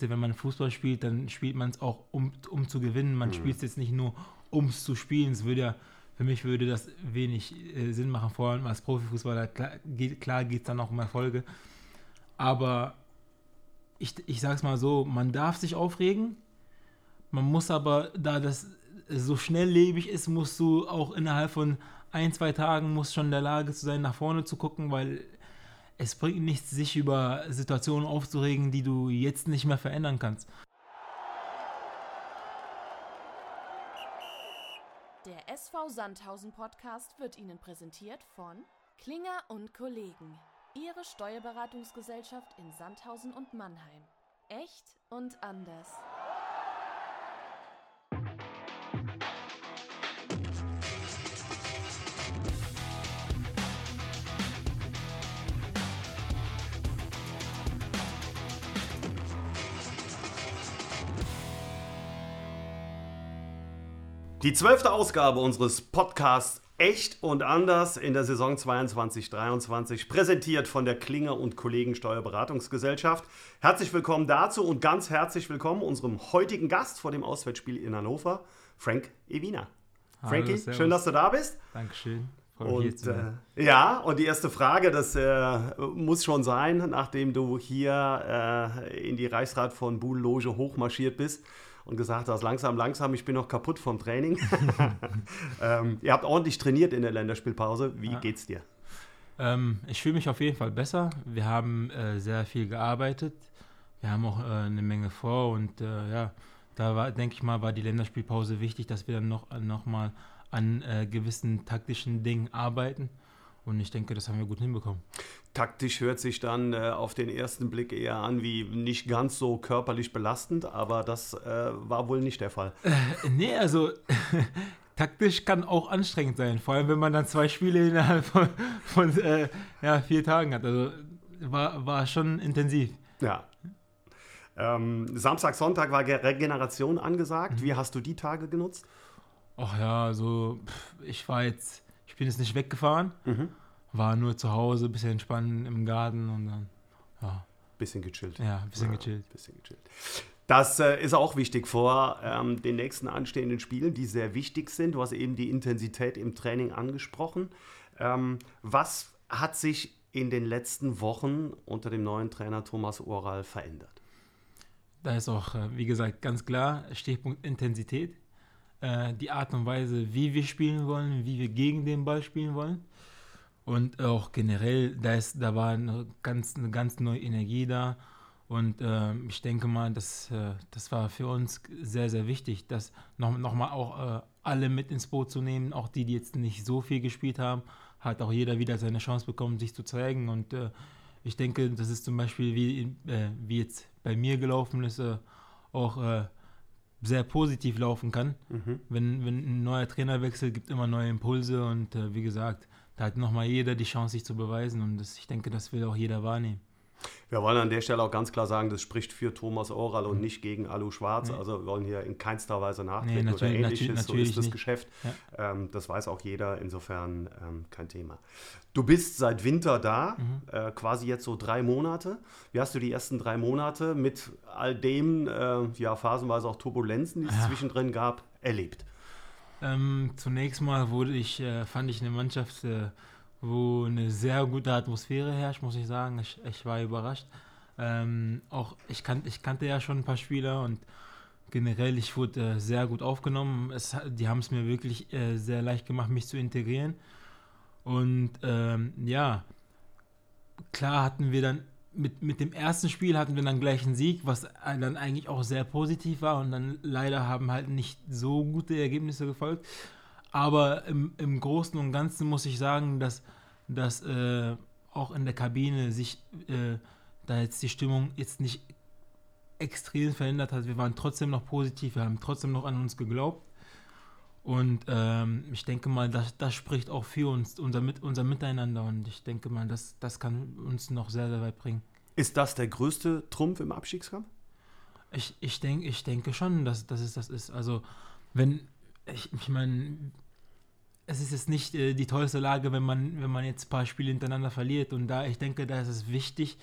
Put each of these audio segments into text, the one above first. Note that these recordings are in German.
wenn man Fußball spielt, dann spielt man es auch, um, um zu gewinnen. Man mhm. spielt es jetzt nicht nur, um es zu spielen. Es würde ja, für mich würde das wenig äh, Sinn machen, vor allem als Profifußballer. Klar, geht, es dann auch um Erfolge. Aber ich, ich sage es mal so, man darf sich aufregen. Man muss aber, da das so schnelllebig ist, musst du auch innerhalb von ein, zwei Tagen musst schon in der Lage zu sein, nach vorne zu gucken, weil es bringt nichts, sich über Situationen aufzuregen, die du jetzt nicht mehr verändern kannst. Der SV Sandhausen Podcast wird Ihnen präsentiert von Klinger und Kollegen, Ihre Steuerberatungsgesellschaft in Sandhausen und Mannheim. Echt und anders. Die zwölfte Ausgabe unseres Podcasts Echt und anders in der Saison 22-23, präsentiert von der Klinger und Kollegen Steuerberatungsgesellschaft. Herzlich willkommen dazu und ganz herzlich willkommen unserem heutigen Gast vor dem Auswärtsspiel in Hannover, Frank Ewina. Frankie, Hallo, schön, dass du da bist. Dankeschön. Und, äh, ja, und die erste Frage, das äh, muss schon sein, nachdem du hier äh, in die Reichsrat von Buhl Loge hochmarschiert bist und gesagt hast, langsam, langsam, ich bin noch kaputt vom Training. ähm, ihr habt ordentlich trainiert in der Länderspielpause. Wie ja. geht's dir? Ähm, ich fühle mich auf jeden Fall besser. Wir haben äh, sehr viel gearbeitet. Wir haben auch äh, eine Menge vor und äh, ja, da war, denke ich mal, war die Länderspielpause wichtig, dass wir dann noch, noch mal an äh, gewissen taktischen Dingen arbeiten. Und ich denke, das haben wir gut hinbekommen. Taktisch hört sich dann äh, auf den ersten Blick eher an wie nicht ganz so körperlich belastend, aber das äh, war wohl nicht der Fall. Äh, nee, also taktisch kann auch anstrengend sein, vor allem wenn man dann zwei Spiele innerhalb von, von äh, ja, vier Tagen hat. Also war, war schon intensiv. Ja. Ähm, Samstag, Sonntag war Regeneration angesagt. Mhm. Wie hast du die Tage genutzt? Ach ja, also ich war jetzt bin jetzt nicht weggefahren, mhm. War nur zu Hause, bisschen entspannen im Garten und dann, ja. Bisschen gechillt. Ja, bisschen ja, gechillt. Bisschen gechillt. Das äh, ist auch wichtig vor ähm, den nächsten anstehenden Spielen, die sehr wichtig sind. Du hast eben die Intensität im Training angesprochen. Ähm, was hat sich in den letzten Wochen unter dem neuen Trainer Thomas Oral verändert? Da ist auch, äh, wie gesagt, ganz klar Stichpunkt Intensität äh, die Art und Weise, wie wir spielen wollen, wie wir gegen den Ball spielen wollen. Und auch generell, da, ist, da war eine ganz, eine ganz neue Energie da. Und äh, ich denke mal, das, äh, das war für uns sehr, sehr wichtig, das noch, noch mal auch äh, alle mit ins Boot zu nehmen, auch die, die jetzt nicht so viel gespielt haben, hat auch jeder wieder seine Chance bekommen, sich zu zeigen. Und äh, ich denke, das ist zum Beispiel, wie, äh, wie jetzt bei mir gelaufen ist, äh, auch sehr positiv laufen kann. Mhm. Wenn, wenn ein neuer Trainer wechselt, gibt immer neue Impulse und wie gesagt, da hat nochmal jeder die Chance, sich zu beweisen und das, ich denke, das will auch jeder wahrnehmen. Wir wollen an der Stelle auch ganz klar sagen, das spricht für Thomas Oral und mhm. nicht gegen Alu Schwarz. Nee. Also wir wollen hier in keinster Weise nachdenken nee, oder ähnliches. so ist das nicht. Geschäft. Ja. Ähm, das weiß auch jeder, insofern ähm, kein Thema. Du bist seit Winter da, mhm. äh, quasi jetzt so drei Monate. Wie hast du die ersten drei Monate mit all dem, äh, ja, phasenweise auch Turbulenzen, die es ja. zwischendrin gab, erlebt? Ähm, zunächst mal wurde ich, äh, fand ich eine Mannschaft äh, wo eine sehr gute Atmosphäre herrscht, muss ich sagen. Ich, ich war überrascht. Ähm, auch ich, kan ich kannte ja schon ein paar Spieler und generell, ich wurde äh, sehr gut aufgenommen. Es, die haben es mir wirklich äh, sehr leicht gemacht, mich zu integrieren. Und ähm, ja, klar hatten wir dann mit, mit dem ersten Spiel hatten wir dann gleich einen Sieg, was dann eigentlich auch sehr positiv war und dann leider haben halt nicht so gute Ergebnisse gefolgt. Aber im, im Großen und Ganzen muss ich sagen, dass, dass äh, auch in der Kabine sich äh, da jetzt die Stimmung jetzt nicht extrem verändert hat. Wir waren trotzdem noch positiv, wir haben trotzdem noch an uns geglaubt. Und ähm, ich denke mal, das, das spricht auch für uns, unser, unser Miteinander. Und ich denke mal, das, das kann uns noch sehr, sehr weit bringen. Ist das der größte Trumpf im Abstiegskampf? Ich, ich, denk, ich denke schon, dass, dass es das ist. Also, wenn, ich, ich meine, es ist jetzt nicht äh, die tollste Lage, wenn man, wenn man jetzt ein paar Spiele hintereinander verliert. Und da, ich denke, da ist es wichtig,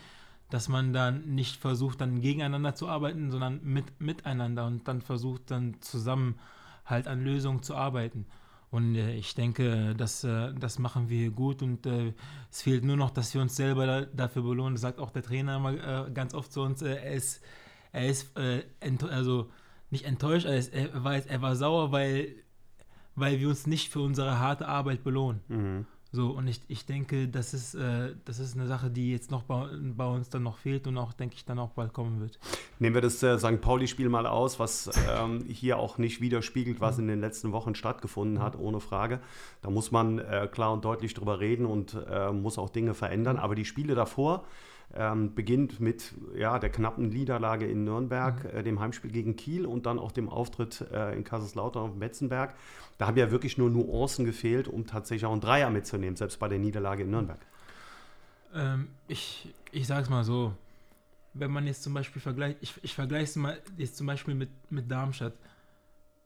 dass man dann nicht versucht, dann gegeneinander zu arbeiten, sondern mit, miteinander und dann versucht, dann zusammen halt an Lösungen zu arbeiten. Und äh, ich denke, das, äh, das machen wir gut und äh, es fehlt nur noch, dass wir uns selber da, dafür belohnen. Das sagt auch der Trainer immer äh, ganz oft zu uns. Äh, er ist, er ist äh, also nicht enttäuscht, er, ist, er, war, er war sauer, weil, weil wir uns nicht für unsere harte Arbeit belohnen. Mhm. So, und ich, ich denke, das ist, äh, das ist eine Sache, die jetzt noch bei, bei, uns dann noch fehlt und auch, denke ich, dann auch bald kommen wird. Nehmen wir das äh, St. Pauli-Spiel mal aus, was ähm, hier auch nicht widerspiegelt, was in den letzten Wochen stattgefunden hat, ohne Frage. Da muss man äh, klar und deutlich drüber reden und äh, muss auch Dinge verändern. Aber die Spiele davor, ähm, beginnt mit ja, der knappen Niederlage in Nürnberg, mhm. äh, dem Heimspiel gegen Kiel und dann auch dem Auftritt äh, in Kaiserslautern auf Metzenberg. Da haben ja wirklich nur Nuancen gefehlt, um tatsächlich auch einen Dreier mitzunehmen, selbst bei der Niederlage in Nürnberg. Ähm, ich ich sage es mal so, wenn man jetzt zum Beispiel vergleicht, ich, ich vergleiche es mal jetzt zum Beispiel mit, mit Darmstadt.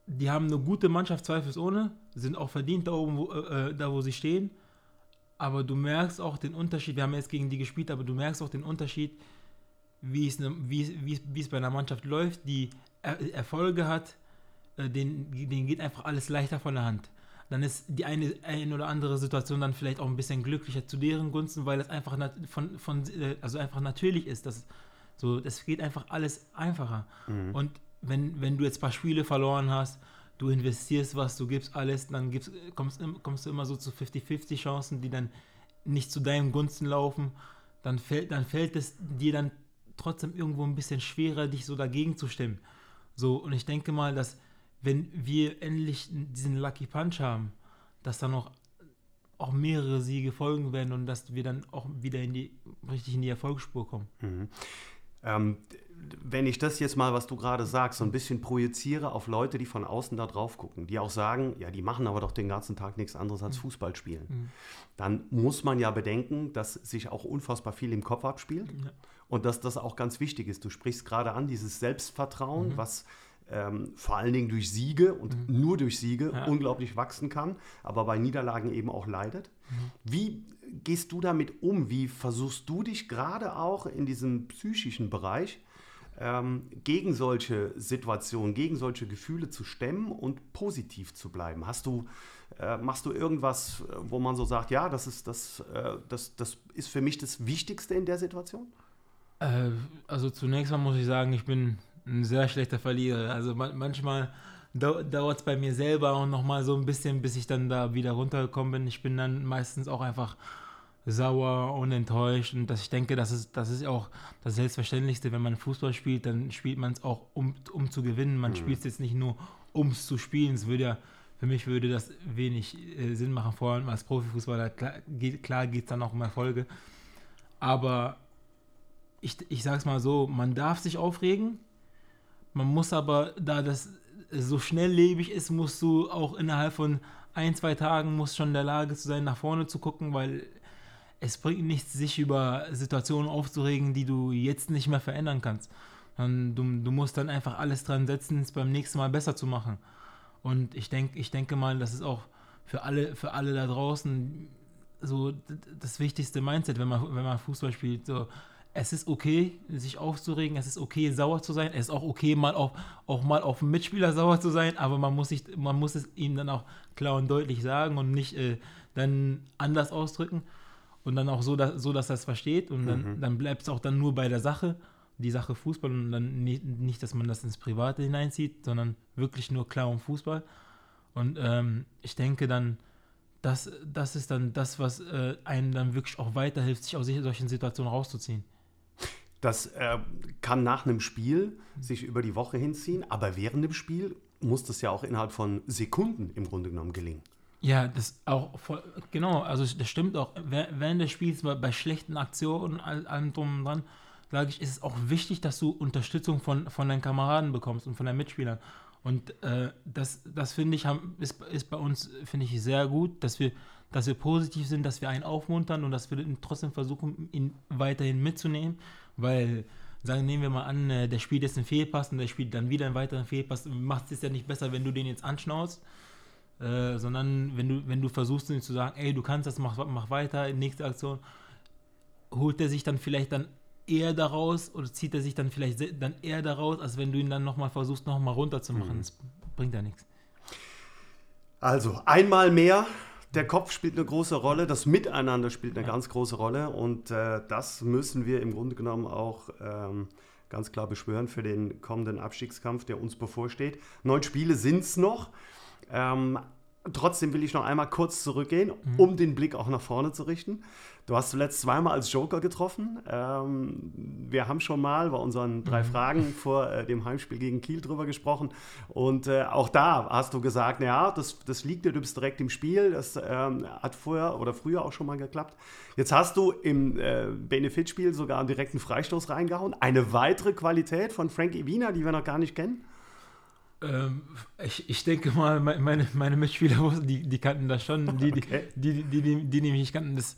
Die haben eine gute Mannschaft, zweifelsohne, sind auch verdient da oben, wo, äh, äh da wo sie stehen aber du merkst auch den Unterschied, wir haben jetzt gegen die gespielt, aber du merkst auch den Unterschied, wie es, ne, wie, wie, wie es bei einer Mannschaft läuft, die er Erfolge hat, äh, denen, denen geht einfach alles leichter von der Hand. Dann ist die eine, eine oder andere Situation dann vielleicht auch ein bisschen glücklicher zu deren Gunsten, weil es einfach von, von, äh, also einfach natürlich ist. Dass, so, das geht einfach alles einfacher. Mhm. Und wenn, wenn du jetzt ein paar Spiele verloren hast, du investierst was, du gibst alles, dann gibst, kommst, kommst du immer so zu 50-50 Chancen, die dann nicht zu deinem Gunsten laufen, dann fällt, dann fällt es dir dann trotzdem irgendwo ein bisschen schwerer, dich so dagegen zu stimmen. So, und ich denke mal, dass wenn wir endlich diesen Lucky Punch haben, dass dann noch auch mehrere Siege folgen werden und dass wir dann auch wieder in die richtig in die Erfolgsspur kommen. Mhm. Ähm, wenn ich das jetzt mal, was du gerade sagst, so ein bisschen projiziere auf Leute, die von außen da drauf gucken, die auch sagen, ja, die machen aber doch den ganzen Tag nichts anderes als mhm. Fußball spielen, mhm. dann muss man ja bedenken, dass sich auch unfassbar viel im Kopf abspielt ja. und dass das auch ganz wichtig ist. Du sprichst gerade an, dieses Selbstvertrauen, mhm. was ähm, vor allen Dingen durch Siege und mhm. nur durch Siege ja. unglaublich wachsen kann, aber bei Niederlagen eben auch leidet. Mhm. Wie gehst du damit um? Wie versuchst du dich gerade auch in diesem psychischen Bereich ähm, gegen solche Situationen, gegen solche Gefühle zu stemmen und positiv zu bleiben? Hast du, äh, machst du irgendwas, wo man so sagt, ja, das ist, das, äh, das, das ist für mich das Wichtigste in der Situation? Äh, also zunächst mal muss ich sagen, ich bin ein sehr schlechter Verlierer. Also man, manchmal dauert es bei mir selber auch noch mal so ein bisschen, bis ich dann da wieder runtergekommen bin. Ich bin dann meistens auch einfach sauer und enttäuscht. Und dass ich denke, das ist, das ist auch das Selbstverständlichste, wenn man Fußball spielt, dann spielt man es auch, um, um zu gewinnen. Man mhm. spielt es jetzt nicht nur, um es zu spielen. Es würde ja, für mich würde das wenig äh, Sinn machen, vor allem als Profifußballer. Klar, geht, es dann auch um Erfolge. Aber ich, ich sage es mal so, man darf sich aufregen. Man muss aber, da das so schnelllebig ist, musst du auch innerhalb von ein, zwei Tagen muss schon in der Lage zu sein, nach vorne zu gucken, weil es bringt nichts, sich über Situationen aufzuregen, die du jetzt nicht mehr verändern kannst. Du, du musst dann einfach alles dran setzen, es beim nächsten Mal besser zu machen. Und ich, denk, ich denke mal, das ist auch für alle, für alle da draußen so das wichtigste Mindset, wenn man, wenn man Fußball spielt. So, es ist okay, sich aufzuregen, es ist okay, sauer zu sein, es ist auch okay, mal auf, auch mal auf einen Mitspieler sauer zu sein, aber man muss, sich, man muss es ihm dann auch klar und deutlich sagen und nicht äh, dann anders ausdrücken und dann auch so, dass, so, dass er es versteht und dann, mhm. dann bleibt es auch dann nur bei der Sache, die Sache Fußball und dann nicht, nicht, dass man das ins Private hineinzieht, sondern wirklich nur klar um Fußball. Und ähm, ich denke dann, das, das ist dann das, was äh, einem dann wirklich auch weiterhilft, sich aus solchen Situationen rauszuziehen. Das äh, kann nach einem Spiel sich über die Woche hinziehen, aber während dem Spiel muss das ja auch innerhalb von Sekunden im Grunde genommen gelingen. Ja, das auch voll, genau, also das stimmt auch. Während des Spiels bei, bei schlechten Aktionen und allem drum und dran, sage ich, ist es auch wichtig, dass du Unterstützung von, von deinen Kameraden bekommst und von deinen Mitspielern. Und äh, das, das finde ich, ist, ist bei uns, finde ich, sehr gut, dass wir, dass wir positiv sind, dass wir einen aufmuntern und dass wir trotzdem versuchen, ihn weiterhin mitzunehmen, weil, sagen, nehmen wir mal an, äh, der spielt jetzt einen Fehlpass und der spielt dann wieder einen weiteren Fehlpass. Macht es ja nicht besser, wenn du den jetzt anschnaust äh, sondern wenn du, wenn du versuchst, ihm zu sagen, ey, du kannst das, mach, mach weiter, nächste Aktion, holt er sich dann vielleicht dann eher daraus oder zieht er sich dann vielleicht dann eher daraus, als wenn du ihn dann nochmal versuchst, nochmal runterzumachen. Mhm. Das bringt ja nichts. Also, einmal mehr der Kopf spielt eine große Rolle, das Miteinander spielt eine ja. ganz große Rolle und äh, das müssen wir im Grunde genommen auch ähm, ganz klar beschwören für den kommenden Abstiegskampf, der uns bevorsteht. Neun Spiele sind es noch. Ähm, trotzdem will ich noch einmal kurz zurückgehen, mhm. um den Blick auch nach vorne zu richten. Du hast zuletzt zweimal als Joker getroffen. Ähm, wir haben schon mal bei unseren drei mhm. Fragen vor äh, dem Heimspiel gegen Kiel drüber gesprochen. Und äh, auch da hast du gesagt, naja, das, das liegt dir, du bist direkt im Spiel. Das ähm, hat vorher oder früher auch schon mal geklappt. Jetzt hast du im äh, Benefitspiel sogar einen direkten Freistoß reingehauen. Eine weitere Qualität von Frankie Wiener, die wir noch gar nicht kennen. Ähm, ich, ich denke mal, meine, meine Mitspieler, die, die kannten das schon. Die, okay. die, die, die, die, die, mich kannten, das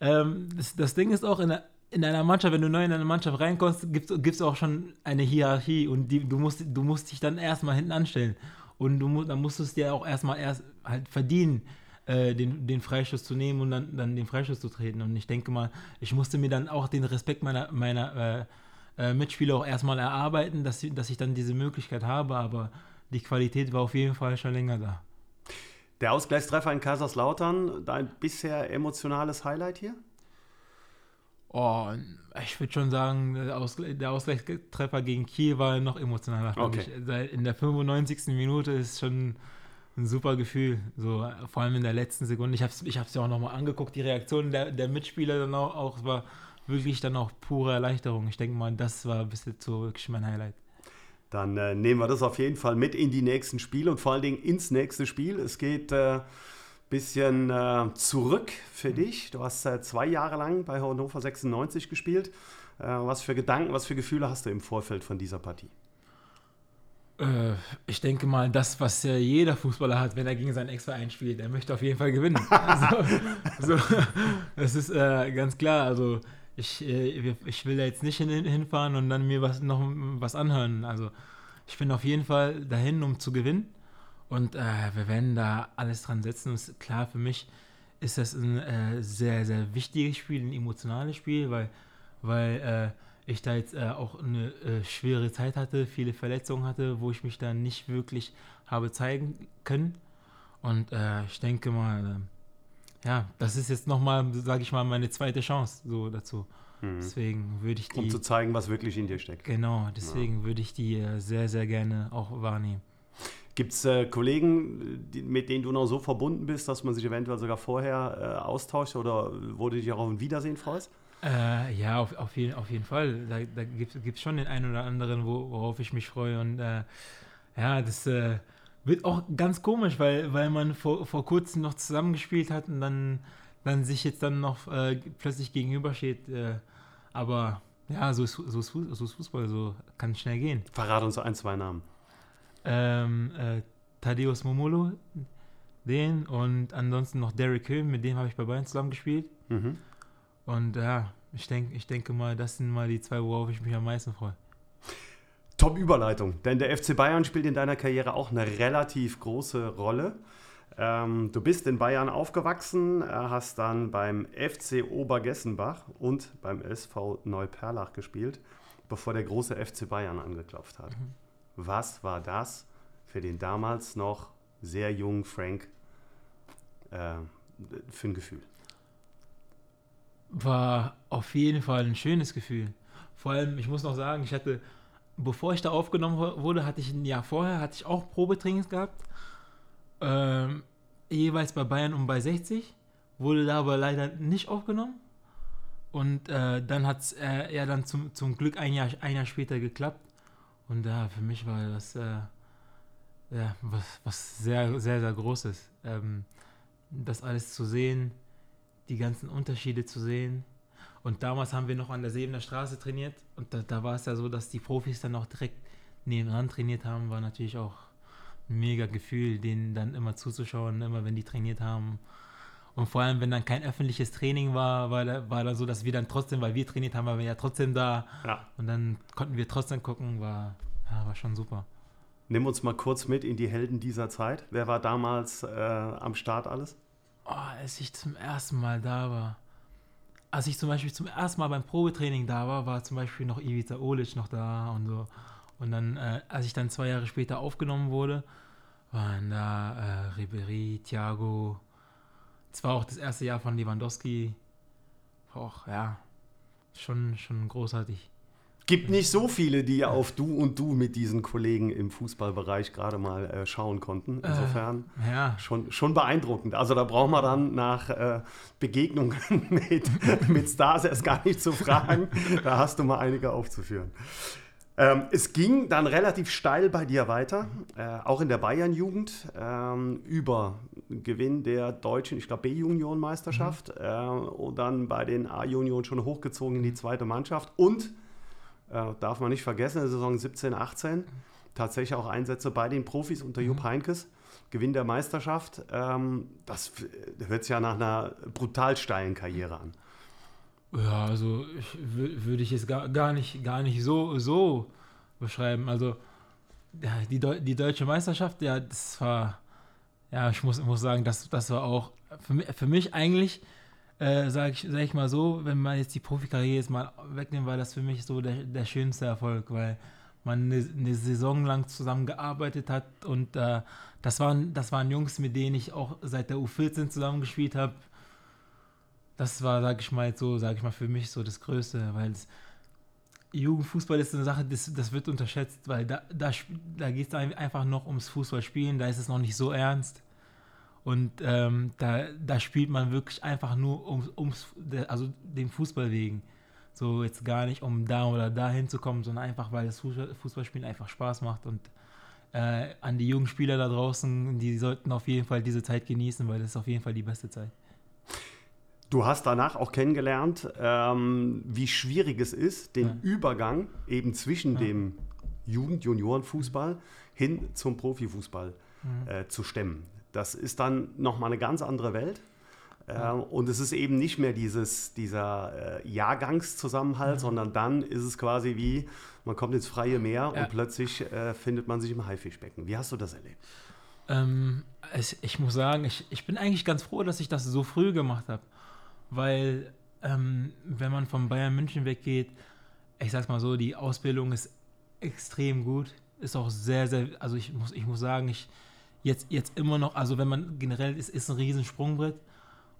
ähm, das, das, Ding ist auch in, der, in einer Mannschaft, wenn du neu in eine Mannschaft reinkommst, gibt es auch schon eine Hierarchie und die, du, musst, du musst dich dann erstmal hinten anstellen. Und du dann musst du es dir auch erstmal erst halt verdienen, äh, den, den Freischuss zu nehmen und dann, dann den Freischuss zu treten. Und ich denke mal, ich musste mir dann auch den Respekt meiner, meiner äh, äh, Mitspieler auch erstmal erarbeiten, dass, dass ich dann diese Möglichkeit habe, aber die Qualität war auf jeden Fall schon länger da. Der Ausgleichstreffer in Kaiserslautern, dein bisher emotionales Highlight hier? Oh, ich würde schon sagen, der, Ausgleichstreffer gegen Kiel war noch emotionaler. Okay. In der 95. Minute ist schon ein super Gefühl. So, vor allem in der letzten Sekunde. Ich habe es ich ja auch nochmal angeguckt, die Reaktion der, der Mitspieler dann auch, auch war wirklich dann auch pure Erleichterung. Ich denke mal, das war bis jetzt so wirklich mein Highlight dann äh, nehmen wir das auf jeden Fall mit in die nächsten Spiele und vor allen Dingen ins nächste Spiel. Es geht ein äh, bisschen äh, zurück für dich. Du hast äh, zwei Jahre lang bei Hannover 96 gespielt. Äh, was für Gedanken, was für Gefühle hast du im Vorfeld von dieser Partie? Äh, ich denke mal, das, was jeder Fußballer hat, wenn er gegen seinen Ex-Verein spielt, er möchte auf jeden Fall gewinnen. also, so, das ist ganz klar. Also ich, äh, ich will da jetzt nicht hin, hinfahren und dann mir was, noch was anhören. Also ich bin auf jeden Fall dahin, um zu gewinnen. Und äh, wir werden da alles dran setzen. Und klar, für mich ist das ein äh, sehr, sehr wichtiges Spiel, ein emotionales Spiel, weil, weil äh, ich da jetzt äh, auch eine äh, schwere Zeit hatte, viele Verletzungen hatte, wo ich mich da nicht wirklich habe zeigen können. Und ich denke mal, ja, das ist jetzt nochmal, sage ich mal, meine zweite Chance so dazu. Mhm. Deswegen würde ich die. Um zu zeigen, was wirklich in dir steckt. Genau, deswegen ja. würde ich die äh, sehr, sehr gerne auch wahrnehmen. Gibt es äh, Kollegen, die, mit denen du noch so verbunden bist, dass man sich eventuell sogar vorher äh, austauscht oder wo du dich auch auf ein Wiedersehen freust? Äh, ja, auf, auf, jeden, auf jeden Fall. Da, da gibt es schon den einen oder anderen, wo, worauf ich mich freue. Und äh, ja, das äh, wird auch ganz komisch, weil, weil man vor, vor kurzem noch zusammengespielt hat und dann, dann sich jetzt dann noch äh, plötzlich gegenübersteht. Äh, aber ja, so ist, so, ist, so ist Fußball, so kann schnell gehen. Verrat uns ein, zwei Namen. Ähm, äh, Thaddeus Momolo, den und ansonsten noch Derek Hill, mit dem habe ich bei Bayern zusammen gespielt. Mhm. Und ja, ich, denk, ich denke mal, das sind mal die zwei, worauf ich mich am meisten freue. Top-Überleitung, denn der FC Bayern spielt in deiner Karriere auch eine relativ große Rolle. Ähm, du bist in Bayern aufgewachsen, äh, hast dann beim FC Obergessenbach und beim SV Neuperlach gespielt, bevor der große FC Bayern angeklopft hat. Mhm. Was war das für den damals noch sehr jungen Frank äh, für ein Gefühl? War auf jeden Fall ein schönes Gefühl. Vor allem, ich muss noch sagen, ich hatte bevor ich da aufgenommen wurde, hatte ich ein Jahr vorher, hatte ich auch Probetrainings gehabt. Ähm, jeweils bei Bayern und bei 60. Wurde da aber leider nicht aufgenommen. Und äh, dann hat es äh, ja dann zum, zum Glück ein Jahr, ein Jahr später geklappt. Und ja, für mich war das äh, ja, was, was sehr, sehr, sehr Großes. Ähm, das alles zu sehen, die ganzen Unterschiede zu sehen. Und damals haben wir noch an der Sebener Straße trainiert. Und da, da war es ja so, dass die Profis dann auch direkt nebenan trainiert haben. War natürlich auch ein mega Gefühl, denen dann immer zuzuschauen, immer wenn die trainiert haben. Und vor allem, wenn dann kein öffentliches Training war, war da, war da so, dass wir dann trotzdem, weil wir trainiert haben, waren wir ja trotzdem da. Ja. Und dann konnten wir trotzdem gucken, war, ja, war schon super. Nimm uns mal kurz mit in die Helden dieser Zeit. Wer war damals äh, am Start alles? Oh, als ich zum ersten Mal da war, als ich zum Beispiel zum ersten Mal beim Probetraining da war, war zum Beispiel noch Ivica Olic noch da und so. Und dann, äh, als ich dann zwei Jahre später aufgenommen wurde, waren da äh, Ribery, Thiago. Es war auch das erste Jahr von Lewandowski. Auch, ja, schon, schon großartig. Gibt nicht so viele, die auf du und du mit diesen Kollegen im Fußballbereich gerade mal äh, schauen konnten. Äh, Insofern äh, ja. schon, schon beeindruckend. Also da braucht man dann nach äh, Begegnungen mit, mit Stars erst gar nicht zu fragen. da hast du mal einige aufzuführen. Ähm, es ging dann relativ steil bei dir weiter, äh, auch in der Bayern-Jugend, ähm, über Gewinn der deutschen, ich glaube, B-Junioren-Meisterschaft mhm. äh, und dann bei den A-Junioren schon hochgezogen in die zweite Mannschaft und, äh, darf man nicht vergessen, in der Saison 17, 18 tatsächlich auch Einsätze bei den Profis unter mhm. Jupp Heinkes. Gewinn der Meisterschaft, ähm, das hört sich ja nach einer brutal steilen Karriere an. Ja, also würde ich jetzt gar, gar, nicht, gar nicht so, so beschreiben. Also die, Deu die deutsche Meisterschaft, ja, das war, ja, ich muss, muss sagen, das, das war auch für für mich eigentlich, äh, sage ich, sag ich mal so, wenn man jetzt die Profikarriere jetzt mal wegnimmt, war das für mich so der, der schönste Erfolg, weil man eine, eine Saison lang zusammengearbeitet hat und äh, das, waren, das waren Jungs, mit denen ich auch seit der U14 zusammengespielt habe das war, sag ich mal, so, sag ich mal, für mich so das Größte, weil es, Jugendfußball ist eine Sache, das, das wird unterschätzt, weil da, da, da geht es einfach noch ums Fußballspielen, da ist es noch nicht so ernst. Und ähm, da, da spielt man wirklich einfach nur ums, ums, also den Fußball wegen. So jetzt gar nicht, um da oder da hinzukommen, sondern einfach, weil das Fußballspielen einfach Spaß macht. Und äh, an die jungen Spieler da draußen, die sollten auf jeden Fall diese Zeit genießen, weil das ist auf jeden Fall die beste Zeit. Du hast danach auch kennengelernt, ähm, wie schwierig es ist, den ja. Übergang eben zwischen ja. dem Jugend-Junioren-Fußball hin zum Profifußball mhm. äh, zu stemmen. Das ist dann nochmal eine ganz andere Welt. Äh, und es ist eben nicht mehr dieses, dieser äh, Jahrgangszusammenhalt, mhm. sondern dann ist es quasi wie, man kommt ins freie Meer ja. und plötzlich äh, findet man sich im Haifischbecken. Wie hast du das erlebt? Ähm, es, ich muss sagen, ich, ich bin eigentlich ganz froh, dass ich das so früh gemacht habe weil ähm, wenn man von Bayern München weggeht, ich sag's mal so, die Ausbildung ist extrem gut, ist auch sehr, sehr, also ich muss, ich muss sagen, ich jetzt, jetzt immer noch, also wenn man generell ist, ist ein riesen Sprungbrett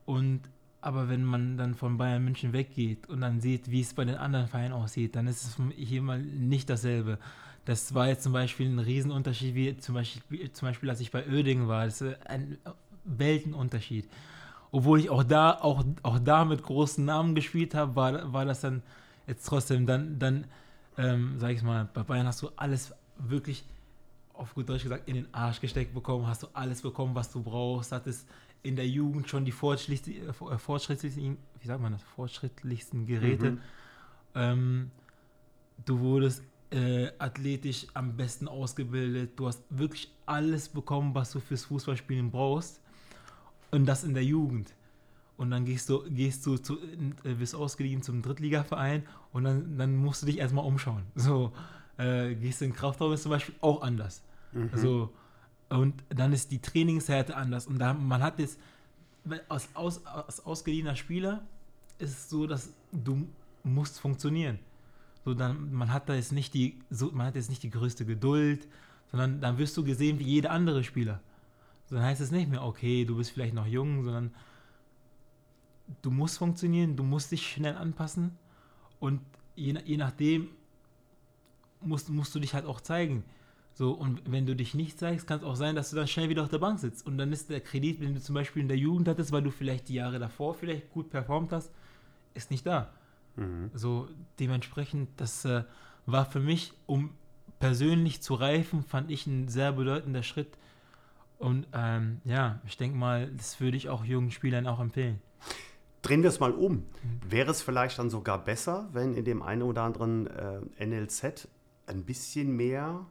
und aber wenn man dann von Bayern München weggeht und dann sieht, wie es bei den anderen Vereinen aussieht, dann ist es hier mal nicht dasselbe. Das war jetzt zum Beispiel ein Riesenunterschied, wie zum Beispiel, zum Beispiel als ich bei Oerdingen war. Das ist ein Weltenunterschied obwohl ich auch da, auch, auch da mit großen Namen gespielt habe, war, war das dann jetzt trotzdem, dann, dann ähm, sag ich mal, bei Bayern hast du alles wirklich, auf gut Deutsch gesagt, in den Arsch gesteckt bekommen, hast du alles bekommen, was du brauchst, hattest in der Jugend schon die fortschrittlichsten, äh, fortschrittlichsten wie sagt man das, fortschrittlichsten Geräte. Mhm. Ähm, du wurdest äh, athletisch am besten ausgebildet, du hast wirklich alles bekommen, was du fürs Fußballspielen brauchst. Und das in der Jugend. Und dann gehst du, gehst du zu, äh, bist ausgeliehen zum Drittligaverein und dann, dann musst du dich erstmal umschauen. So, äh, gehst du in den Kraftraum ist zum Beispiel auch anders. Mhm. Also, und dann ist die Trainingshärte anders. Und da, man hat jetzt, als, aus, als ausgeliehener Spieler ist es so, dass du musst funktionieren. So, dann, man hat da jetzt nicht die, so, man hat jetzt nicht die größte Geduld, sondern dann wirst du gesehen wie jeder andere Spieler. Dann heißt es nicht mehr, okay, du bist vielleicht noch jung, sondern du musst funktionieren, du musst dich schnell anpassen und je, je nachdem musst, musst du dich halt auch zeigen. So, und wenn du dich nicht zeigst, kann es auch sein, dass du dann schnell wieder auf der Bank sitzt. Und dann ist der Kredit, wenn du zum Beispiel in der Jugend hattest, weil du vielleicht die Jahre davor vielleicht gut performt hast, ist nicht da. Mhm. So, dementsprechend, das äh, war für mich, um persönlich zu reifen, fand ich ein sehr bedeutender Schritt, und ähm, ja, ich denke mal, das würde ich auch jungen Spielern auch empfehlen. Drehen wir es mal um. Mhm. Wäre es vielleicht dann sogar besser, wenn in dem einen oder anderen äh, NLZ ein bisschen mehr,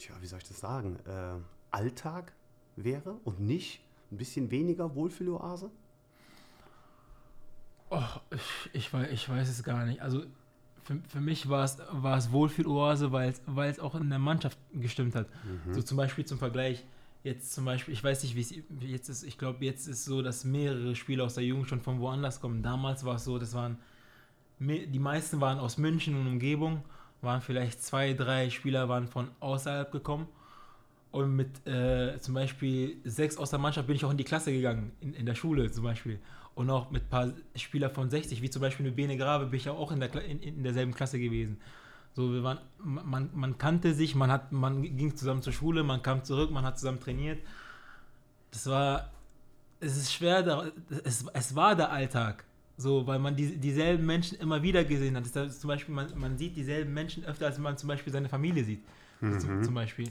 tja, wie soll ich das sagen, äh, Alltag wäre und nicht ein bisschen weniger Wohlfühloase? Oh, ich, ich, weiß, ich weiß es gar nicht. Also für, für mich war es, war es Wohlfühloase, weil es auch in der Mannschaft gestimmt hat. Mhm. So zum Beispiel zum Vergleich, jetzt zum Beispiel, ich weiß nicht, wie es jetzt ist, ich glaube, jetzt ist so, dass mehrere Spieler aus der Jugend schon von woanders kommen. Damals war es so, das waren, die meisten waren aus München und Umgebung, waren vielleicht zwei, drei Spieler waren von außerhalb gekommen. Und mit äh, zum Beispiel sechs aus der Mannschaft bin ich auch in die Klasse gegangen, in, in der Schule zum Beispiel. Und auch mit ein paar Spielern von 60, wie zum Beispiel mit Bene Grabe, bin ich auch in, der, in, in derselben Klasse gewesen. So, wir waren, man, man kannte sich, man, hat, man ging zusammen zur Schule, man kam zurück, man hat zusammen trainiert. Das war, es ist schwer, es, es war der Alltag. So, weil man die, dieselben Menschen immer wieder gesehen hat. Das ist zum Beispiel, man, man sieht dieselben Menschen öfter, als man zum Beispiel seine Familie sieht. Mhm. Zum, zum, Beispiel.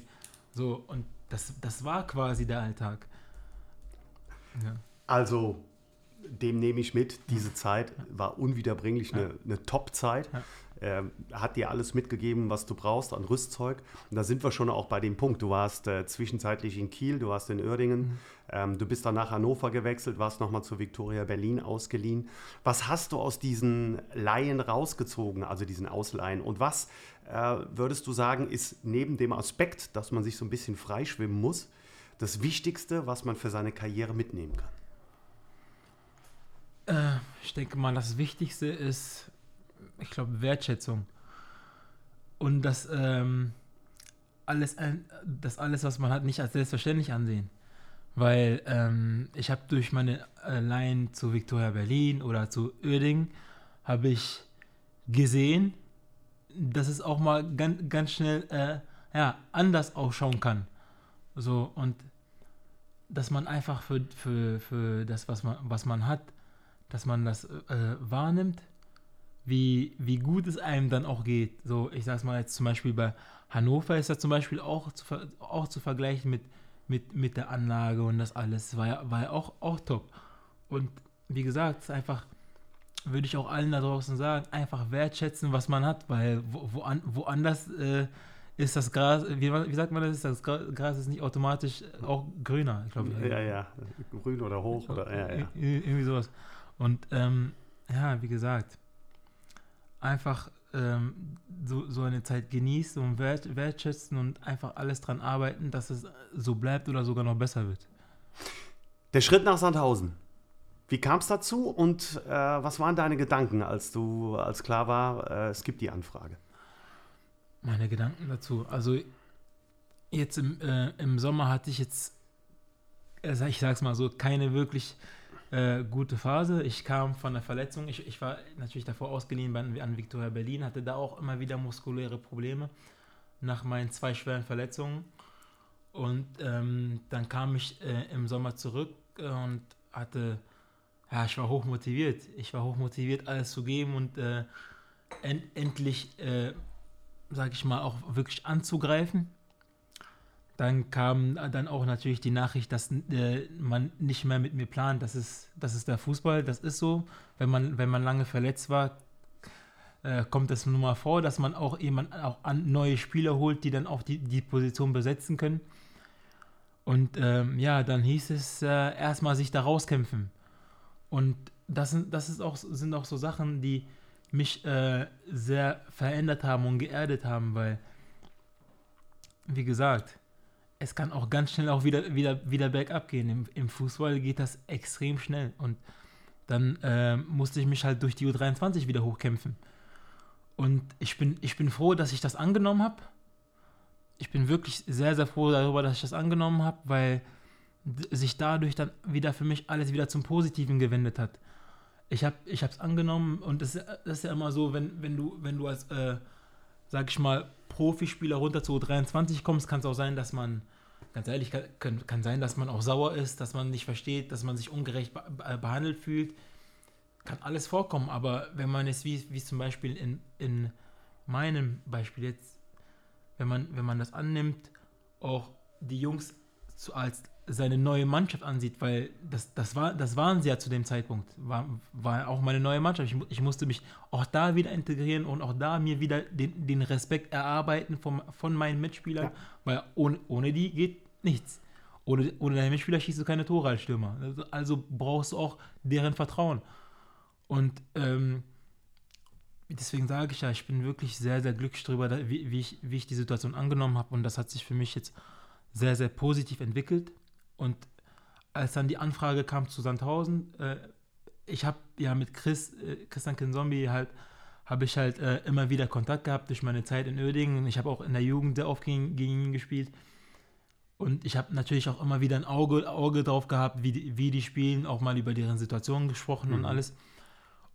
So, und das, das war quasi der Alltag. Ja. Also, dem nehme ich mit, diese Zeit war unwiederbringlich eine, eine Top-Zeit. Ja. Ähm, hat dir alles mitgegeben, was du brauchst an Rüstzeug. Und da sind wir schon auch bei dem Punkt. Du warst äh, zwischenzeitlich in Kiel, du warst in Uerdingen, mhm. ähm, du bist dann nach Hannover gewechselt, warst nochmal zu Victoria Berlin ausgeliehen. Was hast du aus diesen Laien rausgezogen, also diesen Ausleihen? Und was äh, würdest du sagen, ist neben dem Aspekt, dass man sich so ein bisschen freischwimmen muss, das Wichtigste, was man für seine Karriere mitnehmen kann? Äh, ich denke mal, das Wichtigste ist, ich glaube, Wertschätzung. Und das, ähm, alles, das alles, was man hat, nicht als selbstverständlich ansehen. Weil ähm, ich habe durch meine äh, Line zu Victoria Berlin oder zu Oerding, habe ich gesehen, dass es auch mal ganz, ganz schnell äh, ja, anders ausschauen kann. So, und dass man einfach für, für, für das, was man, was man hat, dass man das äh, wahrnimmt wie, wie gut es einem dann auch geht. So, ich sag's mal jetzt zum Beispiel bei Hannover ist das zum Beispiel auch zu, auch zu vergleichen mit, mit, mit der Anlage und das alles. War ja, war ja auch, auch top. Und wie gesagt, es ist einfach, würde ich auch allen da draußen sagen, einfach wertschätzen, was man hat, weil wo, wo an, woanders äh, ist das Gras, wie, wie, sagt man das, das Gras ist nicht automatisch auch grüner, ich glaube. Ja, ja, grün oder hoch oder, ja, ja. Irgendwie sowas. Und ähm, ja, wie gesagt, einfach ähm, so, so eine Zeit genießen und wert, wertschätzen und einfach alles dran arbeiten, dass es so bleibt oder sogar noch besser wird. Der Schritt nach Sandhausen. Wie kam es dazu und äh, was waren deine Gedanken, als du, als klar war, äh, es gibt die Anfrage? Meine Gedanken dazu. Also jetzt im, äh, im Sommer hatte ich jetzt, also ich sag's mal so, keine wirklich äh, gute Phase. Ich kam von der Verletzung. Ich, ich war natürlich davor ausgeliehen bei, an Victoria Berlin, hatte da auch immer wieder muskuläre Probleme nach meinen zwei schweren Verletzungen. Und ähm, dann kam ich äh, im Sommer zurück und hatte, ja, ich war hochmotiviert. Ich war hochmotiviert, alles zu geben und äh, end, endlich, äh, sage ich mal, auch wirklich anzugreifen. Dann kam dann auch natürlich die Nachricht, dass äh, man nicht mehr mit mir plant. Das ist, das ist der Fußball, das ist so. Wenn man, wenn man lange verletzt war, äh, kommt es nun mal vor, dass man auch jemand auch an neue Spieler holt, die dann auch die, die Position besetzen können. Und ähm, ja, dann hieß es äh, erstmal sich da rauskämpfen. Und das sind, das ist auch, sind auch so Sachen, die mich äh, sehr verändert haben und geerdet haben, weil, wie gesagt, es kann auch ganz schnell auch wieder, wieder, wieder bergab gehen. Im, Im Fußball geht das extrem schnell. Und dann äh, musste ich mich halt durch die U23 wieder hochkämpfen. Und ich bin, ich bin froh, dass ich das angenommen habe. Ich bin wirklich sehr, sehr froh darüber, dass ich das angenommen habe, weil sich dadurch dann wieder für mich alles wieder zum Positiven gewendet hat. Ich habe es angenommen und das, das, ist ja immer so, wenn, wenn, du, wenn du als, äh, sag ich mal, Profispieler runter zu 23 kommst, kann es auch sein, dass man, ganz ehrlich, kann, kann sein, dass man auch sauer ist, dass man nicht versteht, dass man sich ungerecht be behandelt fühlt. Kann alles vorkommen, aber wenn man es wie, wie zum Beispiel in, in meinem Beispiel jetzt, wenn man, wenn man das annimmt, auch die Jungs zu, als seine neue Mannschaft ansieht, weil das, das, war, das waren sie ja zu dem Zeitpunkt, war, war auch meine neue Mannschaft. Ich, ich musste mich auch da wieder integrieren und auch da mir wieder den, den Respekt erarbeiten vom, von meinen Mitspielern, ja. weil ohne, ohne die geht nichts. Ohne, ohne deine Mitspieler schießt du keine Tore als Stürmer. Also, also brauchst du auch deren Vertrauen. Und ähm, deswegen sage ich ja, ich bin wirklich sehr, sehr glücklich darüber, wie, wie, ich, wie ich die Situation angenommen habe und das hat sich für mich jetzt sehr, sehr positiv entwickelt. Und als dann die Anfrage kam zu Sandhausen, äh, ich habe ja mit Chris, äh, Christian Kinzombie halt, habe ich halt äh, immer wieder Kontakt gehabt durch meine Zeit in Oerdingen. Ich habe auch in der Jugend sehr oft gegen, gegen ihn gespielt. Und ich habe natürlich auch immer wieder ein Auge, Auge drauf gehabt, wie die, wie die spielen, auch mal über deren Situation gesprochen mhm. und alles.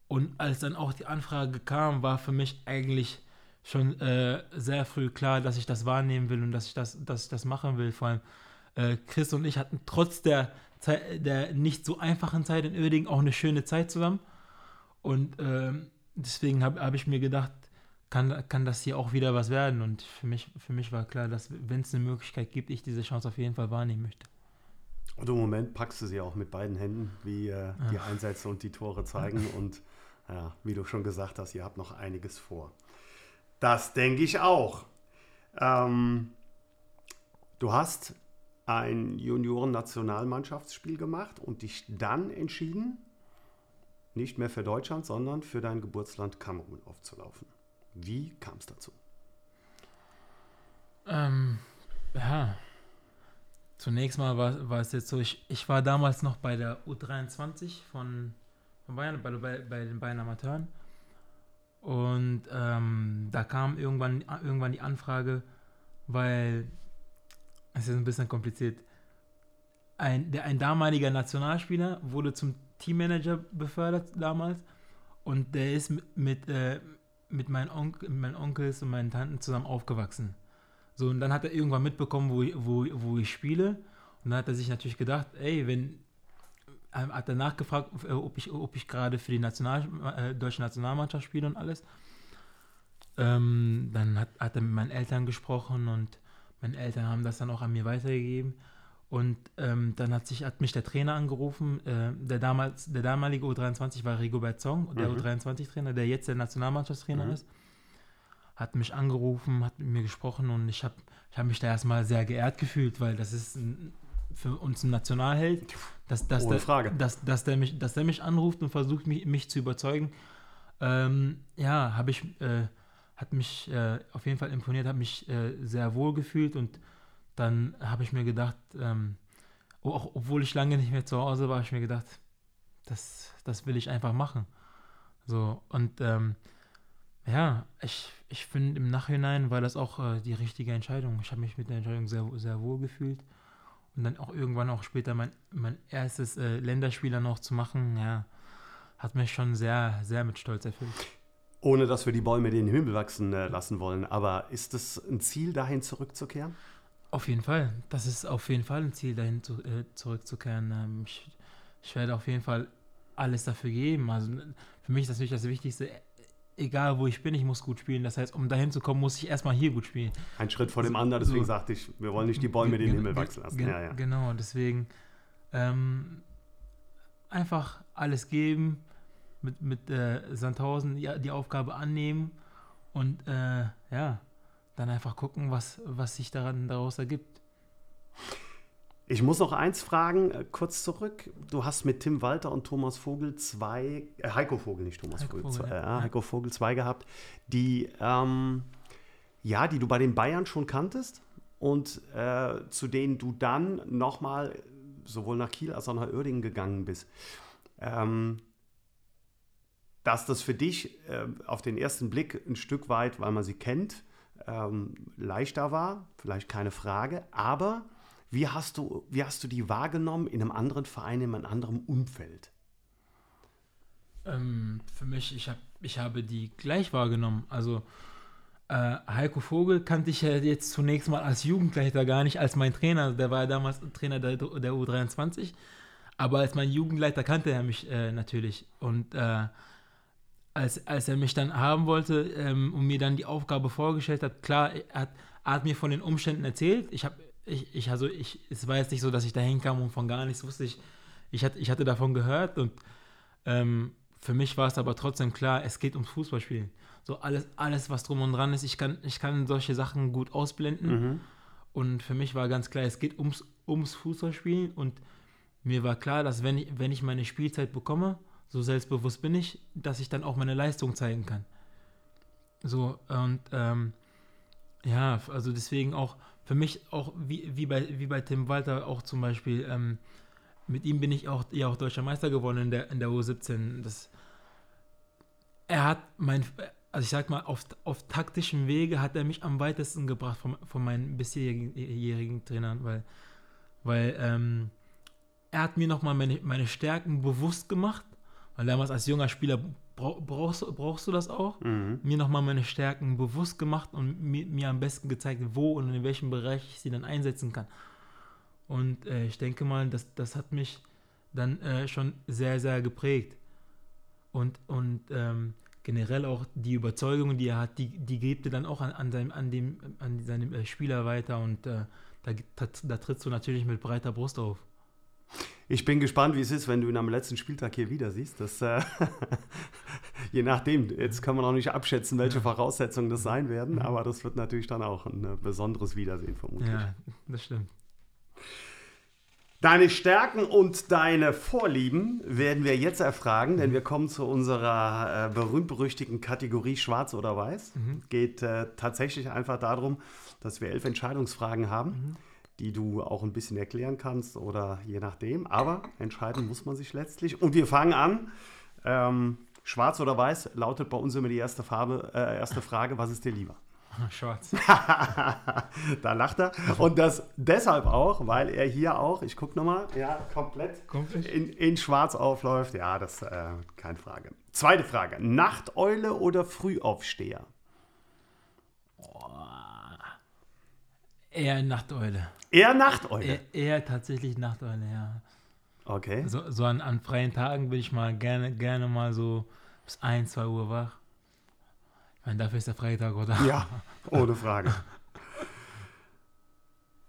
Und als dann auch die Anfrage kam, war für mich eigentlich schon äh, sehr früh klar, dass ich das wahrnehmen will und dass ich das, dass ich das machen will. Vor allem äh, Chris und ich hatten trotz der, Zeit, der nicht so einfachen Zeit in Oerding auch eine schöne Zeit zusammen. Und äh, deswegen habe hab ich mir gedacht, kann, kann das hier auch wieder was werden. Und für mich, für mich war klar, dass wenn es eine Möglichkeit gibt, ich diese Chance auf jeden Fall wahrnehmen möchte. Und im Moment packst du sie auch mit beiden Händen, wie äh, die Einsätze und die Tore zeigen. Und ja, wie du schon gesagt hast, ihr habt noch einiges vor. Das denke ich auch. Ähm, du hast ein Junioren-Nationalmannschaftsspiel gemacht und dich dann entschieden, nicht mehr für Deutschland, sondern für dein Geburtsland Kamerun aufzulaufen. Wie kam es dazu? Ähm, ja, zunächst mal war, war es jetzt so, ich, ich war damals noch bei der U23 von, von Bayern, bei, bei, bei den Bayern Amateuren. Und ähm, da kam irgendwann, irgendwann die Anfrage, weil es ist ein bisschen kompliziert. Ein, der, ein damaliger Nationalspieler wurde zum Teammanager befördert damals und der ist mit, äh, mit, meinen, Onkel, meinen Onkels und meinen Tanten zusammen aufgewachsen. So, und dann hat er irgendwann mitbekommen, wo, wo, wo ich spiele. Und dann hat er sich natürlich gedacht, ey, wenn, ähm, hat er nachgefragt, äh, ob ich, ob ich gerade für die National, äh, deutsche Nationalmannschaft spiele und alles. Ähm, dann hat, hat er mit meinen Eltern gesprochen und meine Eltern haben das dann auch an mir weitergegeben. Und ähm, dann hat, sich, hat mich der Trainer angerufen, äh, der, damals, der damalige U23 war Rigobert Zong, der mhm. U23-Trainer, der jetzt der Nationalmannschaftstrainer mhm. ist. Hat mich angerufen, hat mit mir gesprochen und ich habe ich hab mich da erstmal sehr geehrt gefühlt, weil das ist ein, für uns ein Nationalheld, dass, dass, Ohne der, Frage. Dass, dass, der mich, dass der mich anruft und versucht, mich, mich zu überzeugen. Ähm, ja, habe ich. Äh, hat mich äh, auf jeden Fall imponiert, hat mich äh, sehr wohl gefühlt und dann habe ich mir gedacht, ähm, auch, obwohl ich lange nicht mehr zu Hause war, habe ich mir gedacht, das, das will ich einfach machen. So, und ähm, ja, ich, ich finde im Nachhinein war das auch äh, die richtige Entscheidung. Ich habe mich mit der Entscheidung sehr, sehr wohl gefühlt. Und dann auch irgendwann auch später mein, mein erstes äh, Länderspiel dann noch zu machen, ja, hat mich schon sehr, sehr mit Stolz erfüllt. Ohne dass wir die Bäume den Himmel wachsen äh, lassen wollen. Aber ist es ein Ziel, dahin zurückzukehren? Auf jeden Fall. Das ist auf jeden Fall ein Ziel, dahin zu, äh, zurückzukehren. Ähm, ich, ich, werde auf jeden Fall alles dafür geben. Also für mich ist das natürlich das Wichtigste. Egal wo ich bin, ich muss gut spielen. Das heißt, um dahin zu kommen, muss ich erstmal hier gut spielen. Ein Schritt vor dem anderen, deswegen so, sagte ich, wir wollen nicht die Bäume den Himmel wachsen lassen. Ja, ja. Genau, deswegen ähm, einfach alles geben mit, mit äh, Sandhausen die, die Aufgabe annehmen und äh, ja, dann einfach gucken, was, was sich daran daraus ergibt. Ich muss noch eins fragen, äh, kurz zurück. Du hast mit Tim Walter und Thomas Vogel zwei, äh, Heiko Vogel, nicht Thomas Heiko Vogel, Vogel, zwei, ja. Heiko Vogel zwei gehabt, die, ähm, ja, die du bei den Bayern schon kanntest und äh, zu denen du dann nochmal sowohl nach Kiel als auch nach Uerdingen gegangen bist. Ähm, dass das für dich äh, auf den ersten Blick ein Stück weit, weil man sie kennt, ähm, leichter war, vielleicht keine Frage, aber wie hast, du, wie hast du die wahrgenommen in einem anderen Verein, in einem anderen Umfeld? Ähm, für mich, ich, hab, ich habe die gleich wahrgenommen. Also äh, Heiko Vogel kannte ich ja jetzt zunächst mal als Jugendleiter gar nicht als mein Trainer. Der war ja damals Trainer der, der U23. Aber als mein Jugendleiter kannte er mich äh, natürlich. Und äh, als, als er mich dann haben wollte ähm, und mir dann die Aufgabe vorgestellt hat, klar, er hat, er hat mir von den Umständen erzählt. Ich habe, ich, ich, also ich, es war jetzt nicht so, dass ich da hinkam und von gar nichts wusste. Ich, ich, hatte, ich hatte davon gehört und ähm, für mich war es aber trotzdem klar, es geht ums Fußballspielen. So alles, alles, was drum und dran ist, ich kann, ich kann solche Sachen gut ausblenden. Mhm. Und für mich war ganz klar, es geht ums, ums Fußballspielen und mir war klar, dass wenn ich, wenn ich meine Spielzeit bekomme, so selbstbewusst bin ich, dass ich dann auch meine Leistung zeigen kann. So, und ähm, Ja, also deswegen auch für mich auch wie, wie, bei, wie bei Tim Walter auch zum Beispiel, ähm, mit ihm bin ich auch, ja auch deutscher Meister geworden in der, in der U17. Das, er hat mein, also ich sag mal, auf, auf taktischem Wege hat er mich am weitesten gebracht von, von meinen bisherigen Trainern, weil, weil ähm, er hat mir nochmal meine, meine Stärken bewusst gemacht, weil damals als junger Spieler brauchst, brauchst du das auch, mhm. mir nochmal meine Stärken bewusst gemacht und mir, mir, am besten gezeigt, wo und in welchem Bereich ich sie dann einsetzen kann. Und äh, ich denke mal, das, das hat mich dann äh, schon sehr, sehr geprägt. Und, und ähm, generell auch die Überzeugung, die er hat, die, die gibt er dann auch an, an, seinem, an, dem, an seinem äh, Spieler weiter und äh, da, da, da trittst du natürlich mit breiter Brust auf. Ich bin gespannt, wie es ist, wenn du ihn am letzten Spieltag hier wieder siehst. Das, äh, je nachdem, jetzt kann man auch nicht abschätzen, welche Voraussetzungen das sein werden, aber das wird natürlich dann auch ein äh, besonderes Wiedersehen vermutlich. Ja, das stimmt. Deine Stärken und deine Vorlieben werden wir jetzt erfragen, denn wir kommen zu unserer äh, berühmt-berüchtigten Kategorie Schwarz oder Weiß. Mhm. Geht äh, tatsächlich einfach darum, dass wir elf Entscheidungsfragen haben, mhm. Die du auch ein bisschen erklären kannst oder je nachdem. Aber entscheiden muss man sich letztlich. Und wir fangen an. Ähm, Schwarz oder Weiß lautet bei uns immer die erste, Farbe, äh, erste Frage: Was ist dir lieber? Schwarz. da lacht er. Und das deshalb auch, weil er hier auch, ich gucke nochmal, ja, komplett in, in, Schwarz aufläuft. Ja, das äh, keine Frage. Zweite Frage: Nachteule oder Frühaufsteher? Eher Nachteule. Eher Nachteule? Eher, eher tatsächlich Nachteule, ja. Okay. So, so an, an, freien Tagen bin ich mal gerne, gerne mal so bis 1, 2 Uhr wach. Ich meine, dafür ist der Freitag, oder? Ja, ohne Frage.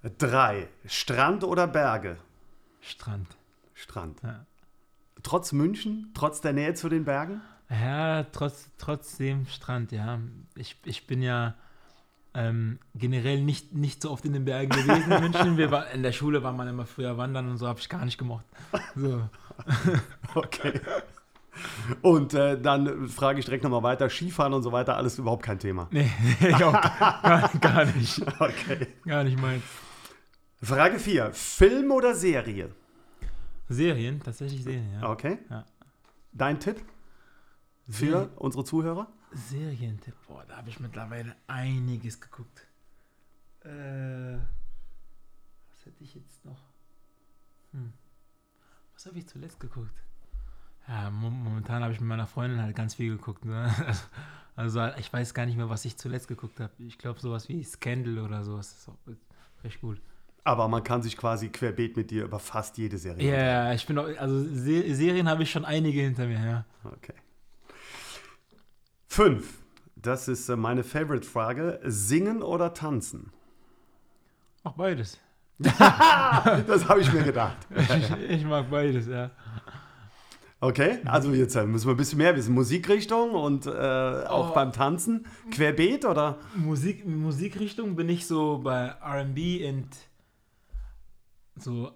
Drei. Strand oder Berge? Strand. Strand. Ja. Trotz München, trotz der Nähe zu den Bergen? Ja, trotz, trotzdem Strand, ja. Ich, ich bin ja ähm, generell nicht, nicht so oft in den Bergen gewesen in München. Wir war, in der Schule war man immer früher wandern und so, habe ich gar nicht gemocht. So. okay. Und äh, dann frage ich direkt nochmal weiter: Skifahren und so weiter, alles überhaupt kein Thema. Nee, gar, gar nicht. Okay. Gar nicht meins. Frage 4: Film oder Serie? Serien, tatsächlich Serien, ja. Okay. Ja. Dein Tipp für Serien. unsere Zuhörer? Serientipp, boah, da habe ich mittlerweile einiges geguckt. Äh, was hätte ich jetzt noch? Hm. Was habe ich zuletzt geguckt? Ja, momentan habe ich mit meiner Freundin halt ganz viel geguckt. Ne? Also, also, ich weiß gar nicht mehr, was ich zuletzt geguckt habe. Ich glaube, sowas wie Scandal oder sowas ist auch recht gut. Aber man kann sich quasi querbeet mit dir über fast jede Serie. Ja, yeah, ich bin auch, also Serien habe ich schon einige hinter mir, ja. Okay. Fünf. Das ist äh, meine Favorite-Frage. Singen oder tanzen? Auch beides. das habe ich mir gedacht. ich, ich mag beides, ja. Okay, also jetzt äh, müssen wir ein bisschen mehr wissen. Musikrichtung und äh, auch oh. beim Tanzen. Querbeet oder? Musik, Musikrichtung bin ich so bei RB und so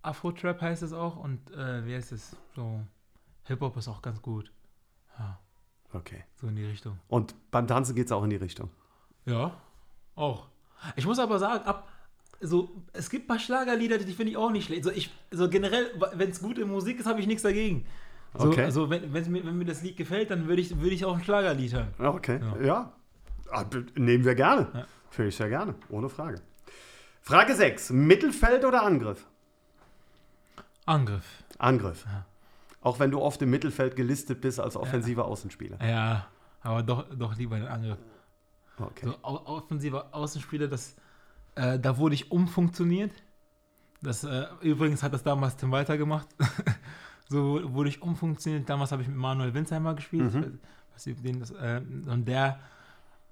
Afro-Trap heißt es auch und äh, wie heißt es? So Hip-Hop ist auch ganz gut. Okay. So in die Richtung. Und beim Tanzen geht es auch in die Richtung? Ja, auch. Ich muss aber sagen, ab, so, es gibt ein paar Schlagerlieder, die finde ich auch nicht schlecht. So, ich, so generell, wenn es gute Musik ist, habe ich nichts dagegen. So, okay. Also wenn, mir, wenn mir das Lied gefällt, dann würde ich, würd ich auch ein Schlagerlied hören. Okay, ja. ja. Ah, nehmen wir gerne. Ja. Finde ich sehr gerne, ohne Frage. Frage 6. Mittelfeld oder Angriff? Angriff. Angriff. Ja. Auch wenn du oft im Mittelfeld gelistet bist als offensiver Außenspieler. Ja, aber doch, doch lieber den Angriff. Okay. So, offensiver Außenspieler, das, äh, da wurde ich umfunktioniert. Das, äh, übrigens hat das damals Tim Walter gemacht. so wurde ich umfunktioniert. Damals habe ich mit Manuel Winsheimer gespielt. Mhm. Den, das, äh, und der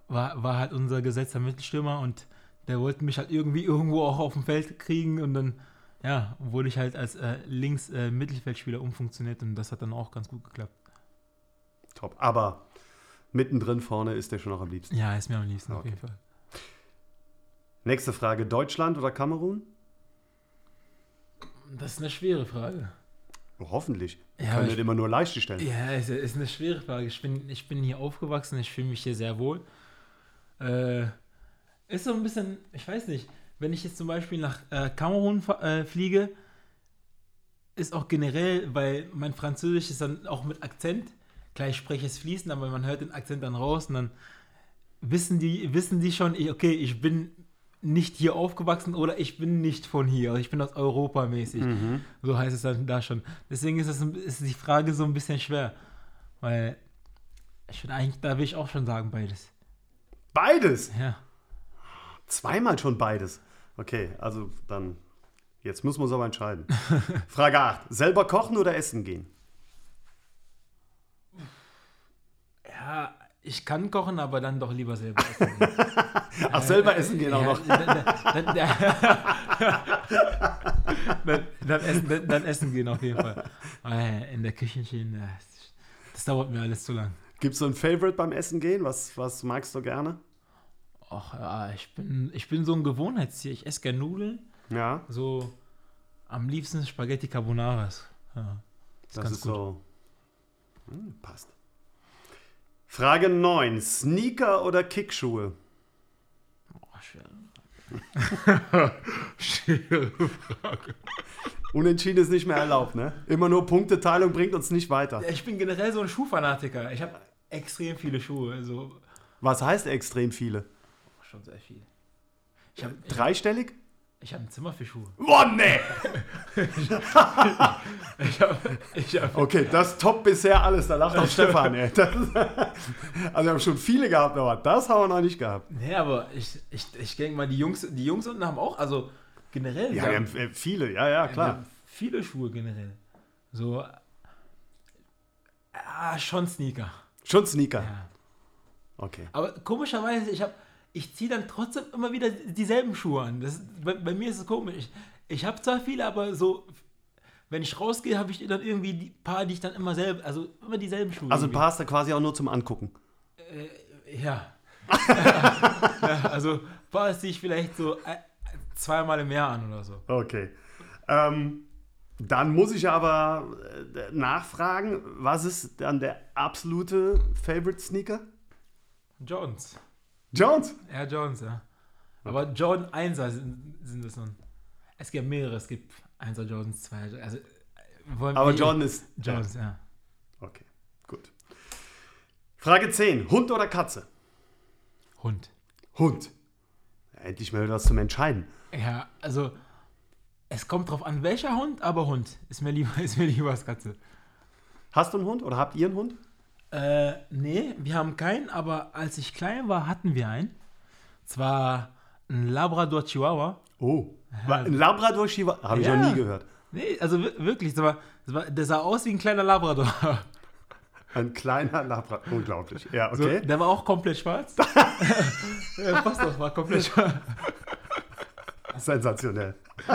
war, war halt unser gesetzter Mittelstürmer und der wollte mich halt irgendwie irgendwo auch auf dem Feld kriegen und dann ja, wurde ich halt als äh, Links-Mittelfeldspieler äh, umfunktioniert und das hat dann auch ganz gut geklappt. Top. Aber mittendrin vorne ist der schon noch am liebsten. Ja, ist mir am liebsten okay. auf jeden Fall. Nächste Frage: Deutschland oder Kamerun? Das ist eine schwere Frage. Hoffentlich. Ja, können nicht immer nur leichte stellen. Ja, es ist eine schwere Frage. Ich bin, ich bin hier aufgewachsen, ich fühle mich hier sehr wohl. Äh, ist so ein bisschen, ich weiß nicht, wenn ich jetzt zum Beispiel nach äh, Kamerun äh, fliege, ist auch generell, weil mein Französisch ist dann auch mit Akzent, klar, ich spreche es fließend, aber man hört den Akzent dann raus und dann wissen die, wissen die schon, okay, ich bin nicht hier aufgewachsen oder ich bin nicht von hier, also ich bin aus Europa mäßig. Mhm. So heißt es dann da schon. Deswegen ist, das, ist die Frage so ein bisschen schwer, weil ich finde eigentlich, da will ich auch schon sagen, beides. Beides? Ja. Zweimal schon beides. Okay, also dann, jetzt müssen wir uns aber entscheiden. Frage 8. Selber kochen oder essen gehen? Ja, ich kann kochen, aber dann doch lieber selber essen gehen. Ach, selber essen gehen auch noch. dann, essen, gehen auf jeden Fall. In der Küche stehen, das, das dauert mir alles zu lang. Gibt es so ein Favorite beim Essen gehen? Was, was magst du gerne? Ach ja, ich bin, ich bin so ein Gewohnheitstier. Ich esse gerne Nudeln. Ja. So am liebsten Spaghetti Carbonaras. Ja, das, das ist gut. so. Hm, passt. Frage 9. Sneaker oder Kickschuhe? Oh, schwere schwere Frage. Unentschieden ist nicht mehr erlaubt, ne? Immer nur Punkteteilung bringt uns nicht weiter. Ich bin generell so ein Schuhfanatiker. Ich habe extrem viele Schuhe. Also Was heißt extrem viele? Schon sehr viel. Ich hab, Dreistellig? Ich habe ein Zimmer für Schuhe. Oh, nee! ich, ich hab, ich hab, okay, das top bisher alles. Da lacht auch Stefan, ey. Das, also, wir haben schon viele gehabt, aber das haben wir noch nicht gehabt. Nee, aber ich, ich, ich denke mal, die Jungs, die Jungs unten haben auch, also generell. Ja, wir haben, wir haben viele, ja, ja, klar. viele Schuhe generell. So. Ah, schon Sneaker. Schon Sneaker? Ja. Okay. Aber komischerweise, ich habe ich ziehe dann trotzdem immer wieder dieselben Schuhe an. Das, bei, bei mir ist es komisch. Ich, ich habe zwar viele, aber so, wenn ich rausgehe, habe ich dann irgendwie die paar, die ich dann immer selber, also immer dieselben Schuhe. Also ein paar hast du quasi auch nur zum Angucken. Äh, ja. ja. Also ein paar ziehe ich vielleicht so äh, zweimal im Jahr an oder so. Okay. Ähm, dann muss ich aber äh, nachfragen, was ist dann der absolute Favorite Sneaker? Jones. Jones? Ja, Jones, ja. Aber Jordan 1er sind, sind es nun. Es gibt mehrere, es gibt 1er Jordans, 2er. Also, Aber Jordan ist. Jones, ja. ja. Okay, gut. Frage 10. Hund oder Katze? Hund. Hund. Endlich mal was zum Entscheiden. Ja, also es kommt drauf an, welcher Hund, aber Hund. Ist mir lieber, ist mir lieber als Katze. Hast du einen Hund oder habt ihr einen Hund? Äh, nee, wir haben keinen, aber als ich klein war, hatten wir einen. Zwar ein Labrador Chihuahua. Oh, ja. ein Labrador Chihuahua? Habe ich ja. noch nie gehört. Nee, also wirklich, das war, das war, der sah aus wie ein kleiner Labrador. Ein kleiner Labrador, unglaublich. Ja, okay. So, der war auch komplett schwarz. ja, passt doch, war komplett schwarz. Sensationell.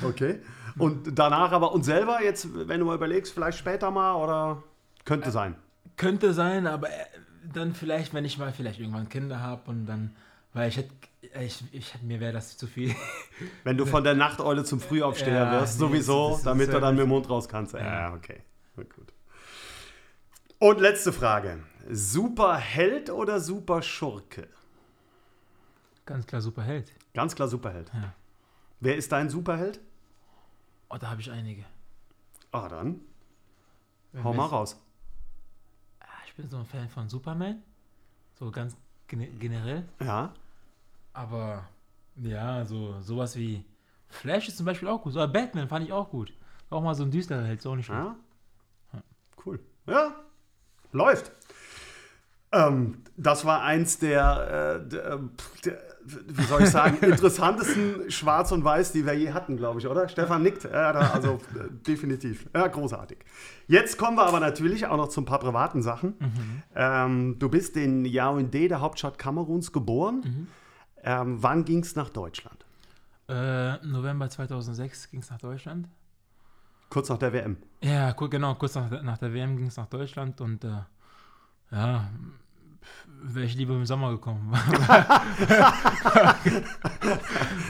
Okay. Und danach aber, und selber jetzt, wenn du mal überlegst, vielleicht später mal oder könnte sein? Könnte sein, aber äh, dann vielleicht, wenn ich mal vielleicht irgendwann Kinder habe und dann, weil ich hätte, ich, ich, mir wäre das zu viel. Wenn du von der Nachteule zum Frühaufsteher ja, wirst, nee, sowieso, das, das damit du dann mit dem Mund raus kannst. Ja, ja okay. Gut. Und letzte Frage. Superheld oder Superschurke? Ganz klar Superheld. Ganz klar Superheld. Ja. Wer ist dein Superheld? Oh, da habe ich einige. Ah, dann. Wenn Hau mal raus bin so ein Fan von Superman. So ganz generell. Ja. Aber ja, so sowas wie Flash ist zum Beispiel auch gut. So Batman fand ich auch gut. Auch mal so ein düsterer Held, so nicht schlecht. Ja. Cool. Ja, läuft. Ähm, das war eins der, äh, der, der, wie soll ich sagen, interessantesten Schwarz und Weiß, die wir je hatten, glaube ich, oder? Stefan nickt. Ja, also äh, definitiv. Ja, großartig. Jetzt kommen wir aber natürlich auch noch zu ein paar privaten Sachen. Mhm. Ähm, du bist in Yaoundé, der Hauptstadt Kameruns, geboren. Mhm. Ähm, wann ging es nach Deutschland? Äh, November 2006 ging es nach Deutschland. Kurz nach der WM. Ja, genau, kurz nach, nach der WM ging es nach Deutschland und äh, ja, wäre ich lieber im Sommer gekommen.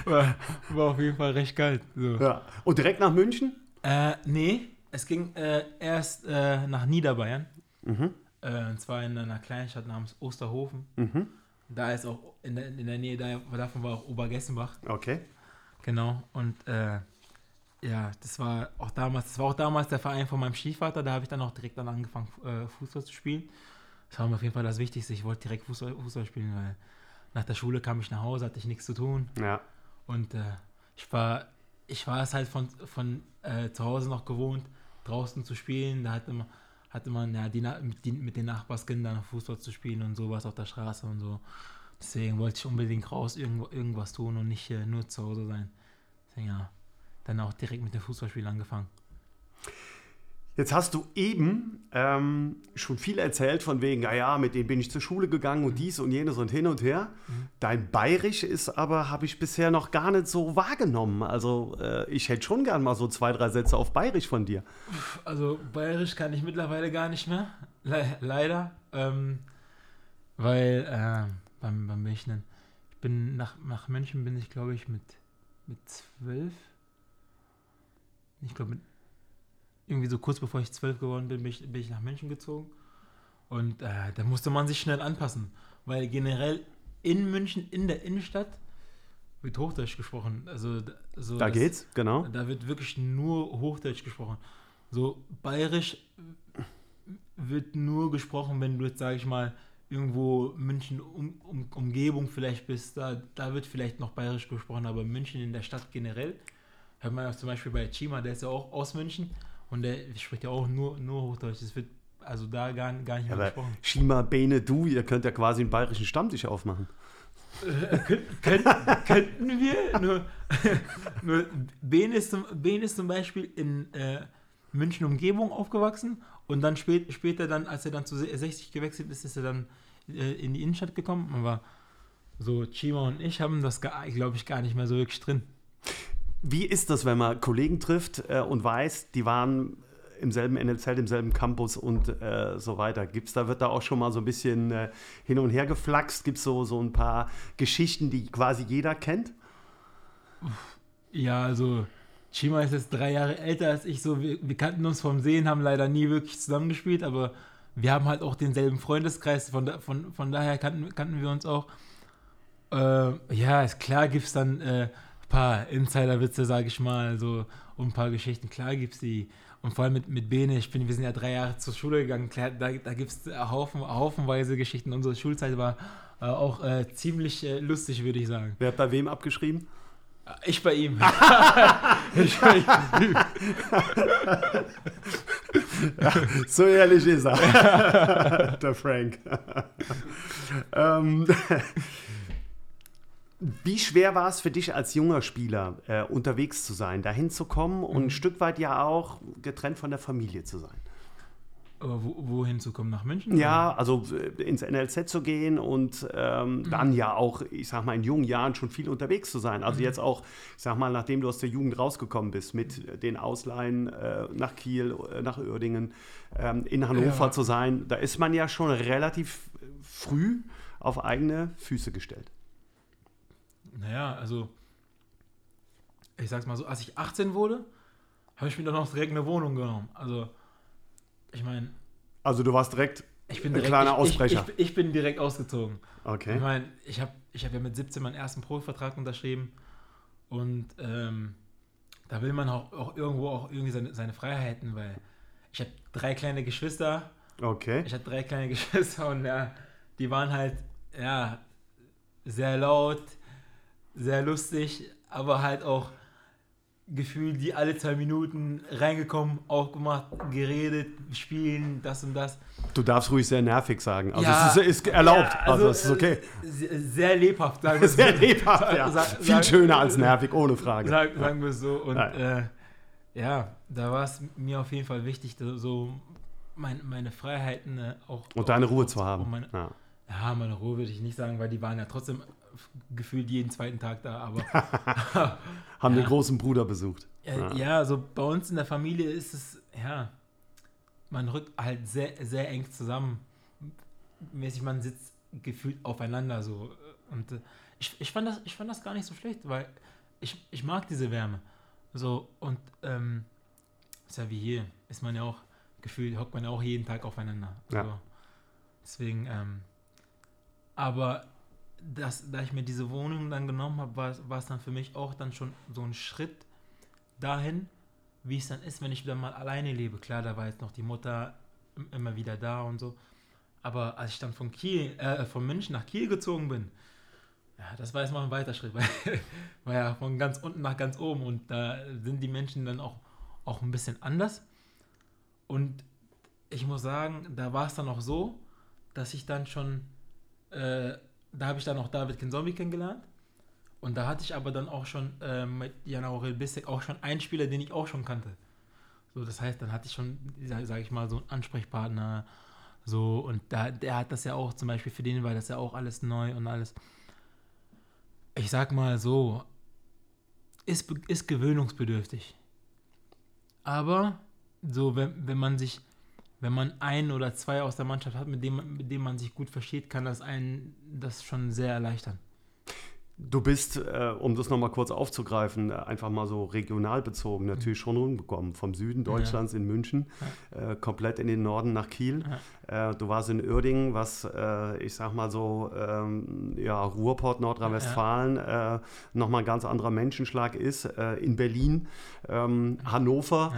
war, war, auf jeden Fall recht kalt. So. Ja. Und direkt nach München? Äh, nee, es ging äh, erst äh, nach Niederbayern. Mhm. Äh, und zwar in einer Kleinstadt namens Osterhofen. Mhm. Da ist auch in der, in der Nähe da, davon war auch Obergessenbach. Okay. Genau. Und äh, ja, das war auch damals, das war auch damals der Verein von meinem Stiefvater, da habe ich dann auch direkt dann angefangen, äh, Fußball zu spielen. Das war mir auf jeden Fall das Wichtigste. Ich wollte direkt Fußball, Fußball spielen, weil nach der Schule kam ich nach Hause, hatte ich nichts zu tun. Ja. Und äh, ich war, ich war es halt von, von äh, zu Hause noch gewohnt, draußen zu spielen. Da hatte man, hatte man ja die, mit, die, mit den Nachbarskindern Fußball zu spielen und sowas auf der Straße und so. Deswegen wollte ich unbedingt raus irgendwo, irgendwas tun und nicht äh, nur zu Hause sein. Deswegen ja, dann auch direkt mit dem Fußballspiel angefangen. Jetzt hast du eben ähm, schon viel erzählt von wegen, ja, ja, mit denen bin ich zur Schule gegangen und mhm. dies und jenes und hin und her. Mhm. Dein Bayerisch ist aber, habe ich bisher noch gar nicht so wahrgenommen. Also äh, ich hätte schon gern mal so zwei, drei Sätze auf Bayerisch von dir. Also Bayerisch kann ich mittlerweile gar nicht mehr, Le leider. Ähm, weil, äh, beim, beim München, ich bin nach, nach München bin ich, glaube ich, mit, mit zwölf. Ich glaube, mit irgendwie so kurz bevor ich zwölf geworden bin, bin ich, bin ich nach München gezogen. Und äh, da musste man sich schnell anpassen, weil generell in München, in der Innenstadt, wird Hochdeutsch gesprochen. Also, so da das, geht's, genau. Da wird wirklich nur Hochdeutsch gesprochen. So bayerisch wird nur gesprochen, wenn du jetzt, sage ich mal, irgendwo München um, um, Umgebung vielleicht bist, da, da wird vielleicht noch bayerisch gesprochen, aber München in der Stadt generell, hört man ja zum Beispiel bei Chima, der ist ja auch aus München, und der spricht ja auch nur, nur Hochdeutsch. Das wird also da gar, gar nicht mehr ja, gesprochen. Shima, Bene, du, ihr könnt ja quasi einen bayerischen Stammtisch aufmachen. Äh, könnt, könnten wir, nur, nur Ben, ist zum, ben ist zum Beispiel in äh, München Umgebung aufgewachsen und dann spät, später dann, als er dann zu 60 gewechselt ist, ist er dann äh, in die Innenstadt gekommen. Aber so Chima und ich haben das, glaube ich, gar nicht mehr so wirklich drin. Wie ist das, wenn man Kollegen trifft äh, und weiß, die waren im selben NLZ, im selben Campus und äh, so weiter. Gibt's da, wird da auch schon mal so ein bisschen äh, hin und her geflaxt? Gibt es so, so ein paar Geschichten, die quasi jeder kennt? Ja, also Chima ist jetzt drei Jahre älter als ich. So, wir, wir, kannten uns vom Sehen, haben leider nie wirklich zusammengespielt, aber wir haben halt auch denselben Freundeskreis. Von, da, von, von daher kannten, kannten wir uns auch. Äh, ja, ist klar, gibt es dann äh, paar Insider-Witze, sage ich mal, so und ein paar Geschichten. Klar gibt es die. Und vor allem mit, mit Bene, ich bin, wir sind ja drei Jahre zur Schule gegangen, klar, da, da gibt es Haufen, haufenweise Geschichten. Unsere Schulzeit war äh, auch äh, ziemlich äh, lustig, würde ich sagen. Wer hat bei wem abgeschrieben? Ich bei ihm. ich bei ihm. ja, so ehrlich ist er. Der Frank. ähm, wie schwer war es für dich als junger Spieler, äh, unterwegs zu sein, dahin zu kommen und mhm. ein Stück weit ja auch getrennt von der Familie zu sein? Aber wo, wohin zu kommen? Nach München? Ja, also äh, ins NLZ zu gehen und ähm, mhm. dann ja auch, ich sag mal, in jungen Jahren schon viel unterwegs zu sein. Also mhm. jetzt auch, ich sag mal, nachdem du aus der Jugend rausgekommen bist, mit den Ausleihen äh, nach Kiel, äh, nach Uerdingen, ähm, in Hannover ja. zu sein, da ist man ja schon relativ früh auf eigene Füße gestellt. Naja, also ich sag's mal so, als ich 18 wurde, habe ich mir dann auch direkt eine Wohnung genommen. Also, ich meine. Also, du warst direkt, ich bin direkt ein kleiner Ausbrecher. Ich, ich, ich, bin direkt ausgezogen. Okay. Ich meine, ich habe ich hab ja mit 17 meinen ersten Profivertrag unterschrieben und ähm, da will man auch, auch irgendwo auch irgendwie seine, seine Freiheiten, weil ich habe drei kleine Geschwister. Okay. Ich hatte drei kleine Geschwister und ja, die waren halt, ja, sehr laut, sehr lustig, aber halt auch gefühlt die alle zwei Minuten reingekommen, aufgemacht, geredet, spielen, das und das. Du darfst ruhig sehr nervig sagen. Also ja, es ist, ist erlaubt. Ja, also, also es ist okay. Sehr lebhaft, sagen wir Sehr lebhaft, ja. Sag, Viel schöner als nervig, ohne Frage. Sag, sagen wir es so. Und äh, ja, da war es mir auf jeden Fall wichtig, so mein, meine Freiheiten äh, auch. Und deine Ruhe zu haben. Meine, ja, meine Ruhe würde ich nicht sagen, weil die waren ja trotzdem gefühlt jeden zweiten Tag da, aber. Haben ja. den großen Bruder besucht. Ja, ja, so bei uns in der Familie ist es, ja, man rückt halt sehr, sehr eng zusammen. Mäßig, man sitzt gefühlt aufeinander so. Und äh, ich, ich, fand das, ich fand das gar nicht so schlecht, weil ich, ich mag diese Wärme. So, und ähm, ist ja wie hier, ist man ja auch gefühlt, hockt man ja auch jeden Tag aufeinander. Ja. So. Deswegen, ähm, aber das, da ich mir diese Wohnung dann genommen habe, war es dann für mich auch dann schon so ein Schritt dahin, wie es dann ist, wenn ich wieder mal alleine lebe. Klar, da war jetzt noch die Mutter immer wieder da und so. Aber als ich dann von Kiel, äh, von München nach Kiel gezogen bin, ja, das war jetzt mal ein weiter Schritt, weil war ja von ganz unten nach ganz oben und da sind die Menschen dann auch, auch ein bisschen anders. Und ich muss sagen, da war es dann auch so, dass ich dann schon, äh, da habe ich dann auch David Kinzombie kennengelernt. Und da hatte ich aber dann auch schon äh, mit Jan Aurel Bissek auch schon einen Spieler, den ich auch schon kannte. So, das heißt, dann hatte ich schon, sage ich mal, so einen Ansprechpartner. So, und da, der hat das ja auch, zum Beispiel für den war das ja auch alles neu und alles. Ich sag mal so, ist, ist gewöhnungsbedürftig. Aber so, wenn, wenn man sich wenn man ein oder zwei aus der Mannschaft hat, mit dem, mit dem man sich gut versteht, kann das einen das schon sehr erleichtern. Du bist, äh, um das nochmal kurz aufzugreifen, äh, einfach mal so regional bezogen, mhm. natürlich schon rumgekommen. Vom Süden Deutschlands ja. in München, ja. äh, komplett in den Norden nach Kiel. Ja. Äh, du warst in Uerdingen, was, äh, ich sag mal so, ähm, ja, Ruhrport, Nordrhein-Westfalen, ja. Äh, nochmal ein ganz anderer Menschenschlag ist. in Berlin, ähm, Hannover,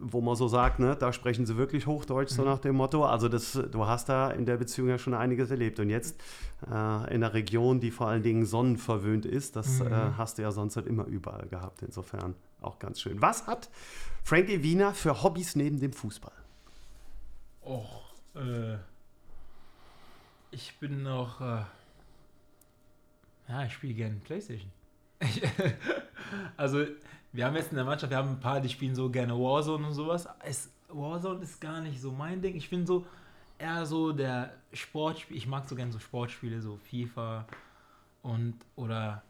wo man so sagt, ne, da sprechen sie wirklich Hochdeutsch, mhm. so nach dem Motto. Also das, du hast da in der Beziehung ja schon einiges erlebt. Und jetzt in einer Region, die vor allen Dingen sonnenverwöhnt ist. Das mhm. äh, hast du ja sonst halt immer überall gehabt. Insofern auch ganz schön. Was hat Frankie Wiener für Hobbys neben dem Fußball? Och, äh, ich bin noch. Äh, ja, ich spiele gerne Playstation. also, wir haben jetzt in der Mannschaft, wir haben ein paar, die spielen so gerne Warzone und sowas. Es, Warzone ist gar nicht so mein Ding. Ich bin so eher so der Sportspiel. Ich mag so gerne so Sportspiele, so FIFA, und oder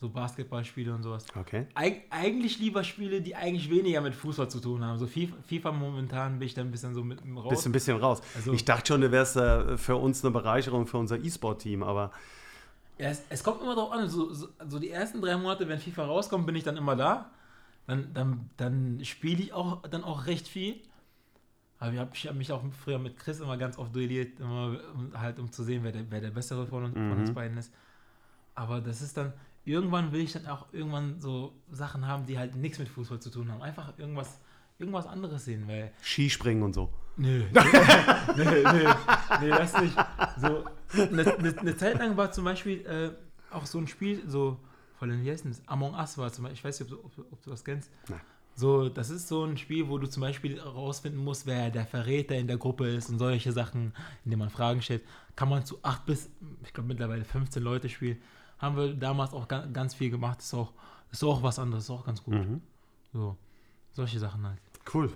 so Basketballspiele und sowas. Okay. Eig eigentlich lieber Spiele, die eigentlich weniger mit Fußball zu tun haben. So FIFA, FIFA momentan bin ich da ein bisschen so mit raus. Bist ein bisschen raus. Also, ich dachte schon, du wärst äh, für uns eine Bereicherung für unser E-Sport-Team, aber. Ja, es, es, kommt immer darauf an. So, so, so, die ersten drei Monate, wenn FIFA rauskommt, bin ich dann immer da. Dann, dann, dann spiele ich auch dann auch recht viel. Aber ich habe hab mich auch früher mit Chris immer ganz oft duelliert, immer, halt um zu sehen, wer der, wer der Bessere von, mhm. von uns beiden ist. Aber das ist dann, irgendwann will ich dann auch irgendwann so Sachen haben, die halt nichts mit Fußball zu tun haben. Einfach irgendwas, irgendwas anderes sehen, weil. Skispringen und so. Nö. nö, nö, nö, das nicht. So, eine, eine, eine Zeit lang war zum Beispiel äh, auch so ein Spiel, so, voll in wie heißt das? Among Us war zum Beispiel, ich weiß nicht, ob, ob, ob du das kennst. Nein. So, das ist so ein Spiel, wo du zum Beispiel herausfinden musst, wer der Verräter in der Gruppe ist und solche Sachen, indem man Fragen stellt. Kann man zu acht bis, ich glaube mittlerweile 15 Leute spielen haben wir damals auch ganz viel gemacht. Ist auch, ist auch was anderes, ist auch ganz gut. Mhm. So, solche Sachen halt. Cool.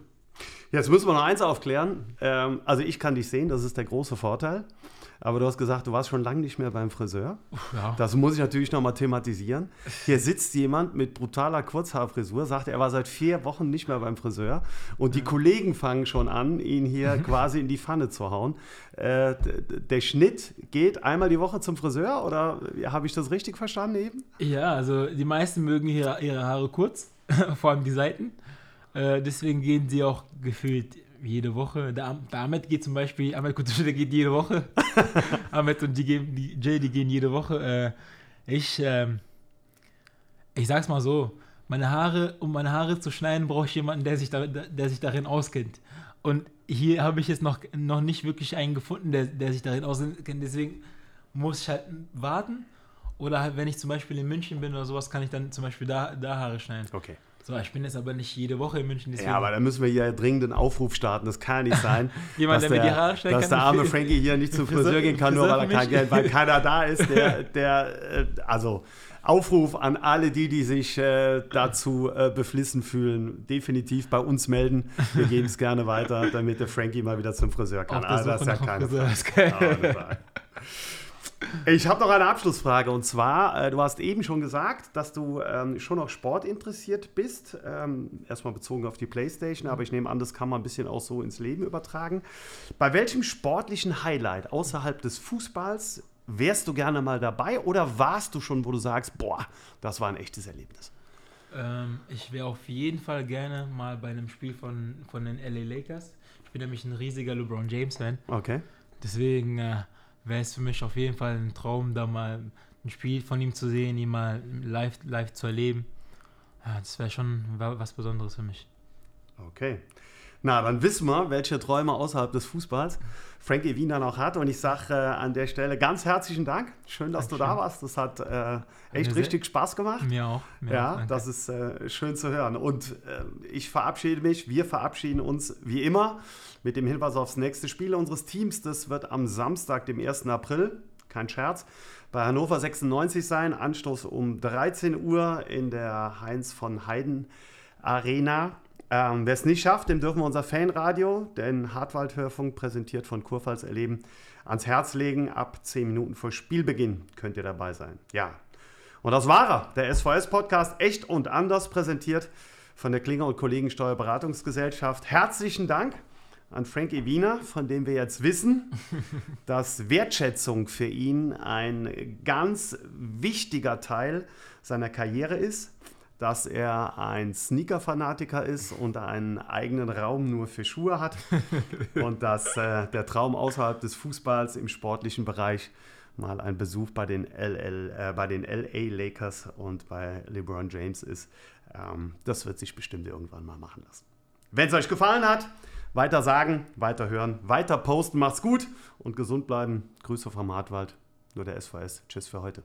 Jetzt müssen wir noch eins aufklären. Ähm, also ich kann dich sehen, das ist der große Vorteil. Aber du hast gesagt, du warst schon lange nicht mehr beim Friseur. Ja. Das muss ich natürlich nochmal thematisieren. Hier sitzt jemand mit brutaler Kurzhaarfrisur, sagt, er war seit vier Wochen nicht mehr beim Friseur. Und die. Kollegen fangen schon an, ihn hier quasi in die Pfanne zu hauen. Äh, der Schnitt geht einmal die Woche zum Friseur oder habe ich das richtig verstanden eben? Ja, also die meisten mögen hier ihre Haare kurz, vor allem die Seiten. Äh, deswegen gehen sie auch gefühlt jede Woche. Der, der Ahmed geht zum Beispiel, Ahmed Kutuschede geht jede Woche. Ahmed und die, gehen, die Jay, die gehen jede Woche. Äh, ich, äh, ich sag's mal so, meine Haare, um meine Haare zu schneiden, brauche ich jemanden, der sich, da, der sich darin auskennt. Und hier habe ich jetzt noch, noch nicht wirklich einen gefunden, der, der sich darin auskennt. Deswegen muss ich halt warten. Oder halt, wenn ich zum Beispiel in München bin oder sowas, kann ich dann zum Beispiel da, da Haare schneiden. Okay. So, ich bin jetzt aber nicht jede Woche in München. Ja, aber da müssen wir hier dringend einen Aufruf starten. Das kann ja nicht sein, Jemand, dass, der, der, Dass kann, der arme Frankie hier nicht zum Friseur gehen kann, nur weil er kein Geld, weil keiner da ist, der, der äh, also Aufruf an alle die, die sich äh, dazu äh, beflissen fühlen, definitiv bei uns melden. Wir geben es gerne weiter, damit der Frankie mal wieder zum Friseur kann. Also, das ist ja keine Frage. Ich habe noch eine Abschlussfrage und zwar, äh, du hast eben schon gesagt, dass du ähm, schon noch Sport interessiert bist. Ähm, erstmal bezogen auf die Playstation, aber ich nehme an, das kann man ein bisschen auch so ins Leben übertragen. Bei welchem sportlichen Highlight außerhalb des Fußballs wärst du gerne mal dabei oder warst du schon, wo du sagst, boah, das war ein echtes Erlebnis? Ähm, ich wäre auf jeden Fall gerne mal bei einem Spiel von, von den LA Lakers. Ich bin nämlich ein riesiger LeBron James-Fan. Okay. Deswegen. Äh, wäre es für mich auf jeden Fall ein Traum, da mal ein Spiel von ihm zu sehen, ihn mal live, live zu erleben. Ja, das wäre schon was Besonderes für mich. Okay. Na, dann wissen wir, welche Träume außerhalb des Fußballs Frankie Wiener noch hat. Und ich sage äh, an der Stelle ganz herzlichen Dank. Schön, dass Dankeschön. du da warst. Das hat äh, echt richtig Spaß gemacht. Mir auch. Mir ja, auch, das ist äh, schön zu hören. Und äh, ich verabschiede mich. Wir verabschieden uns wie immer mit dem Hinweis aufs nächste Spiel unseres Teams. Das wird am Samstag, dem 1. April, kein Scherz, bei Hannover 96 sein. Anstoß um 13 Uhr in der Heinz von Heiden Arena. Ähm, Wer es nicht schafft, dem dürfen wir unser Fanradio, den Hartwald-Hörfunk, präsentiert von Kurpfalz Erleben, ans Herz legen. Ab 10 Minuten vor Spielbeginn könnt ihr dabei sein. Ja. Und das war er, der SVS-Podcast, echt und anders präsentiert von der Klinger und Kollegen Steuerberatungsgesellschaft. Herzlichen Dank an Frankie Wiener, von dem wir jetzt wissen, dass Wertschätzung für ihn ein ganz wichtiger Teil seiner Karriere ist dass er ein Sneaker-Fanatiker ist und einen eigenen Raum nur für Schuhe hat und dass äh, der Traum außerhalb des Fußballs im sportlichen Bereich mal ein Besuch bei den, LL, äh, bei den LA Lakers und bei LeBron James ist. Ähm, das wird sich bestimmt irgendwann mal machen lassen. Wenn es euch gefallen hat, weiter sagen, weiter hören, weiter posten. Macht's gut und gesund bleiben. Grüße vom Hartwald. Nur der SVS. Tschüss für heute.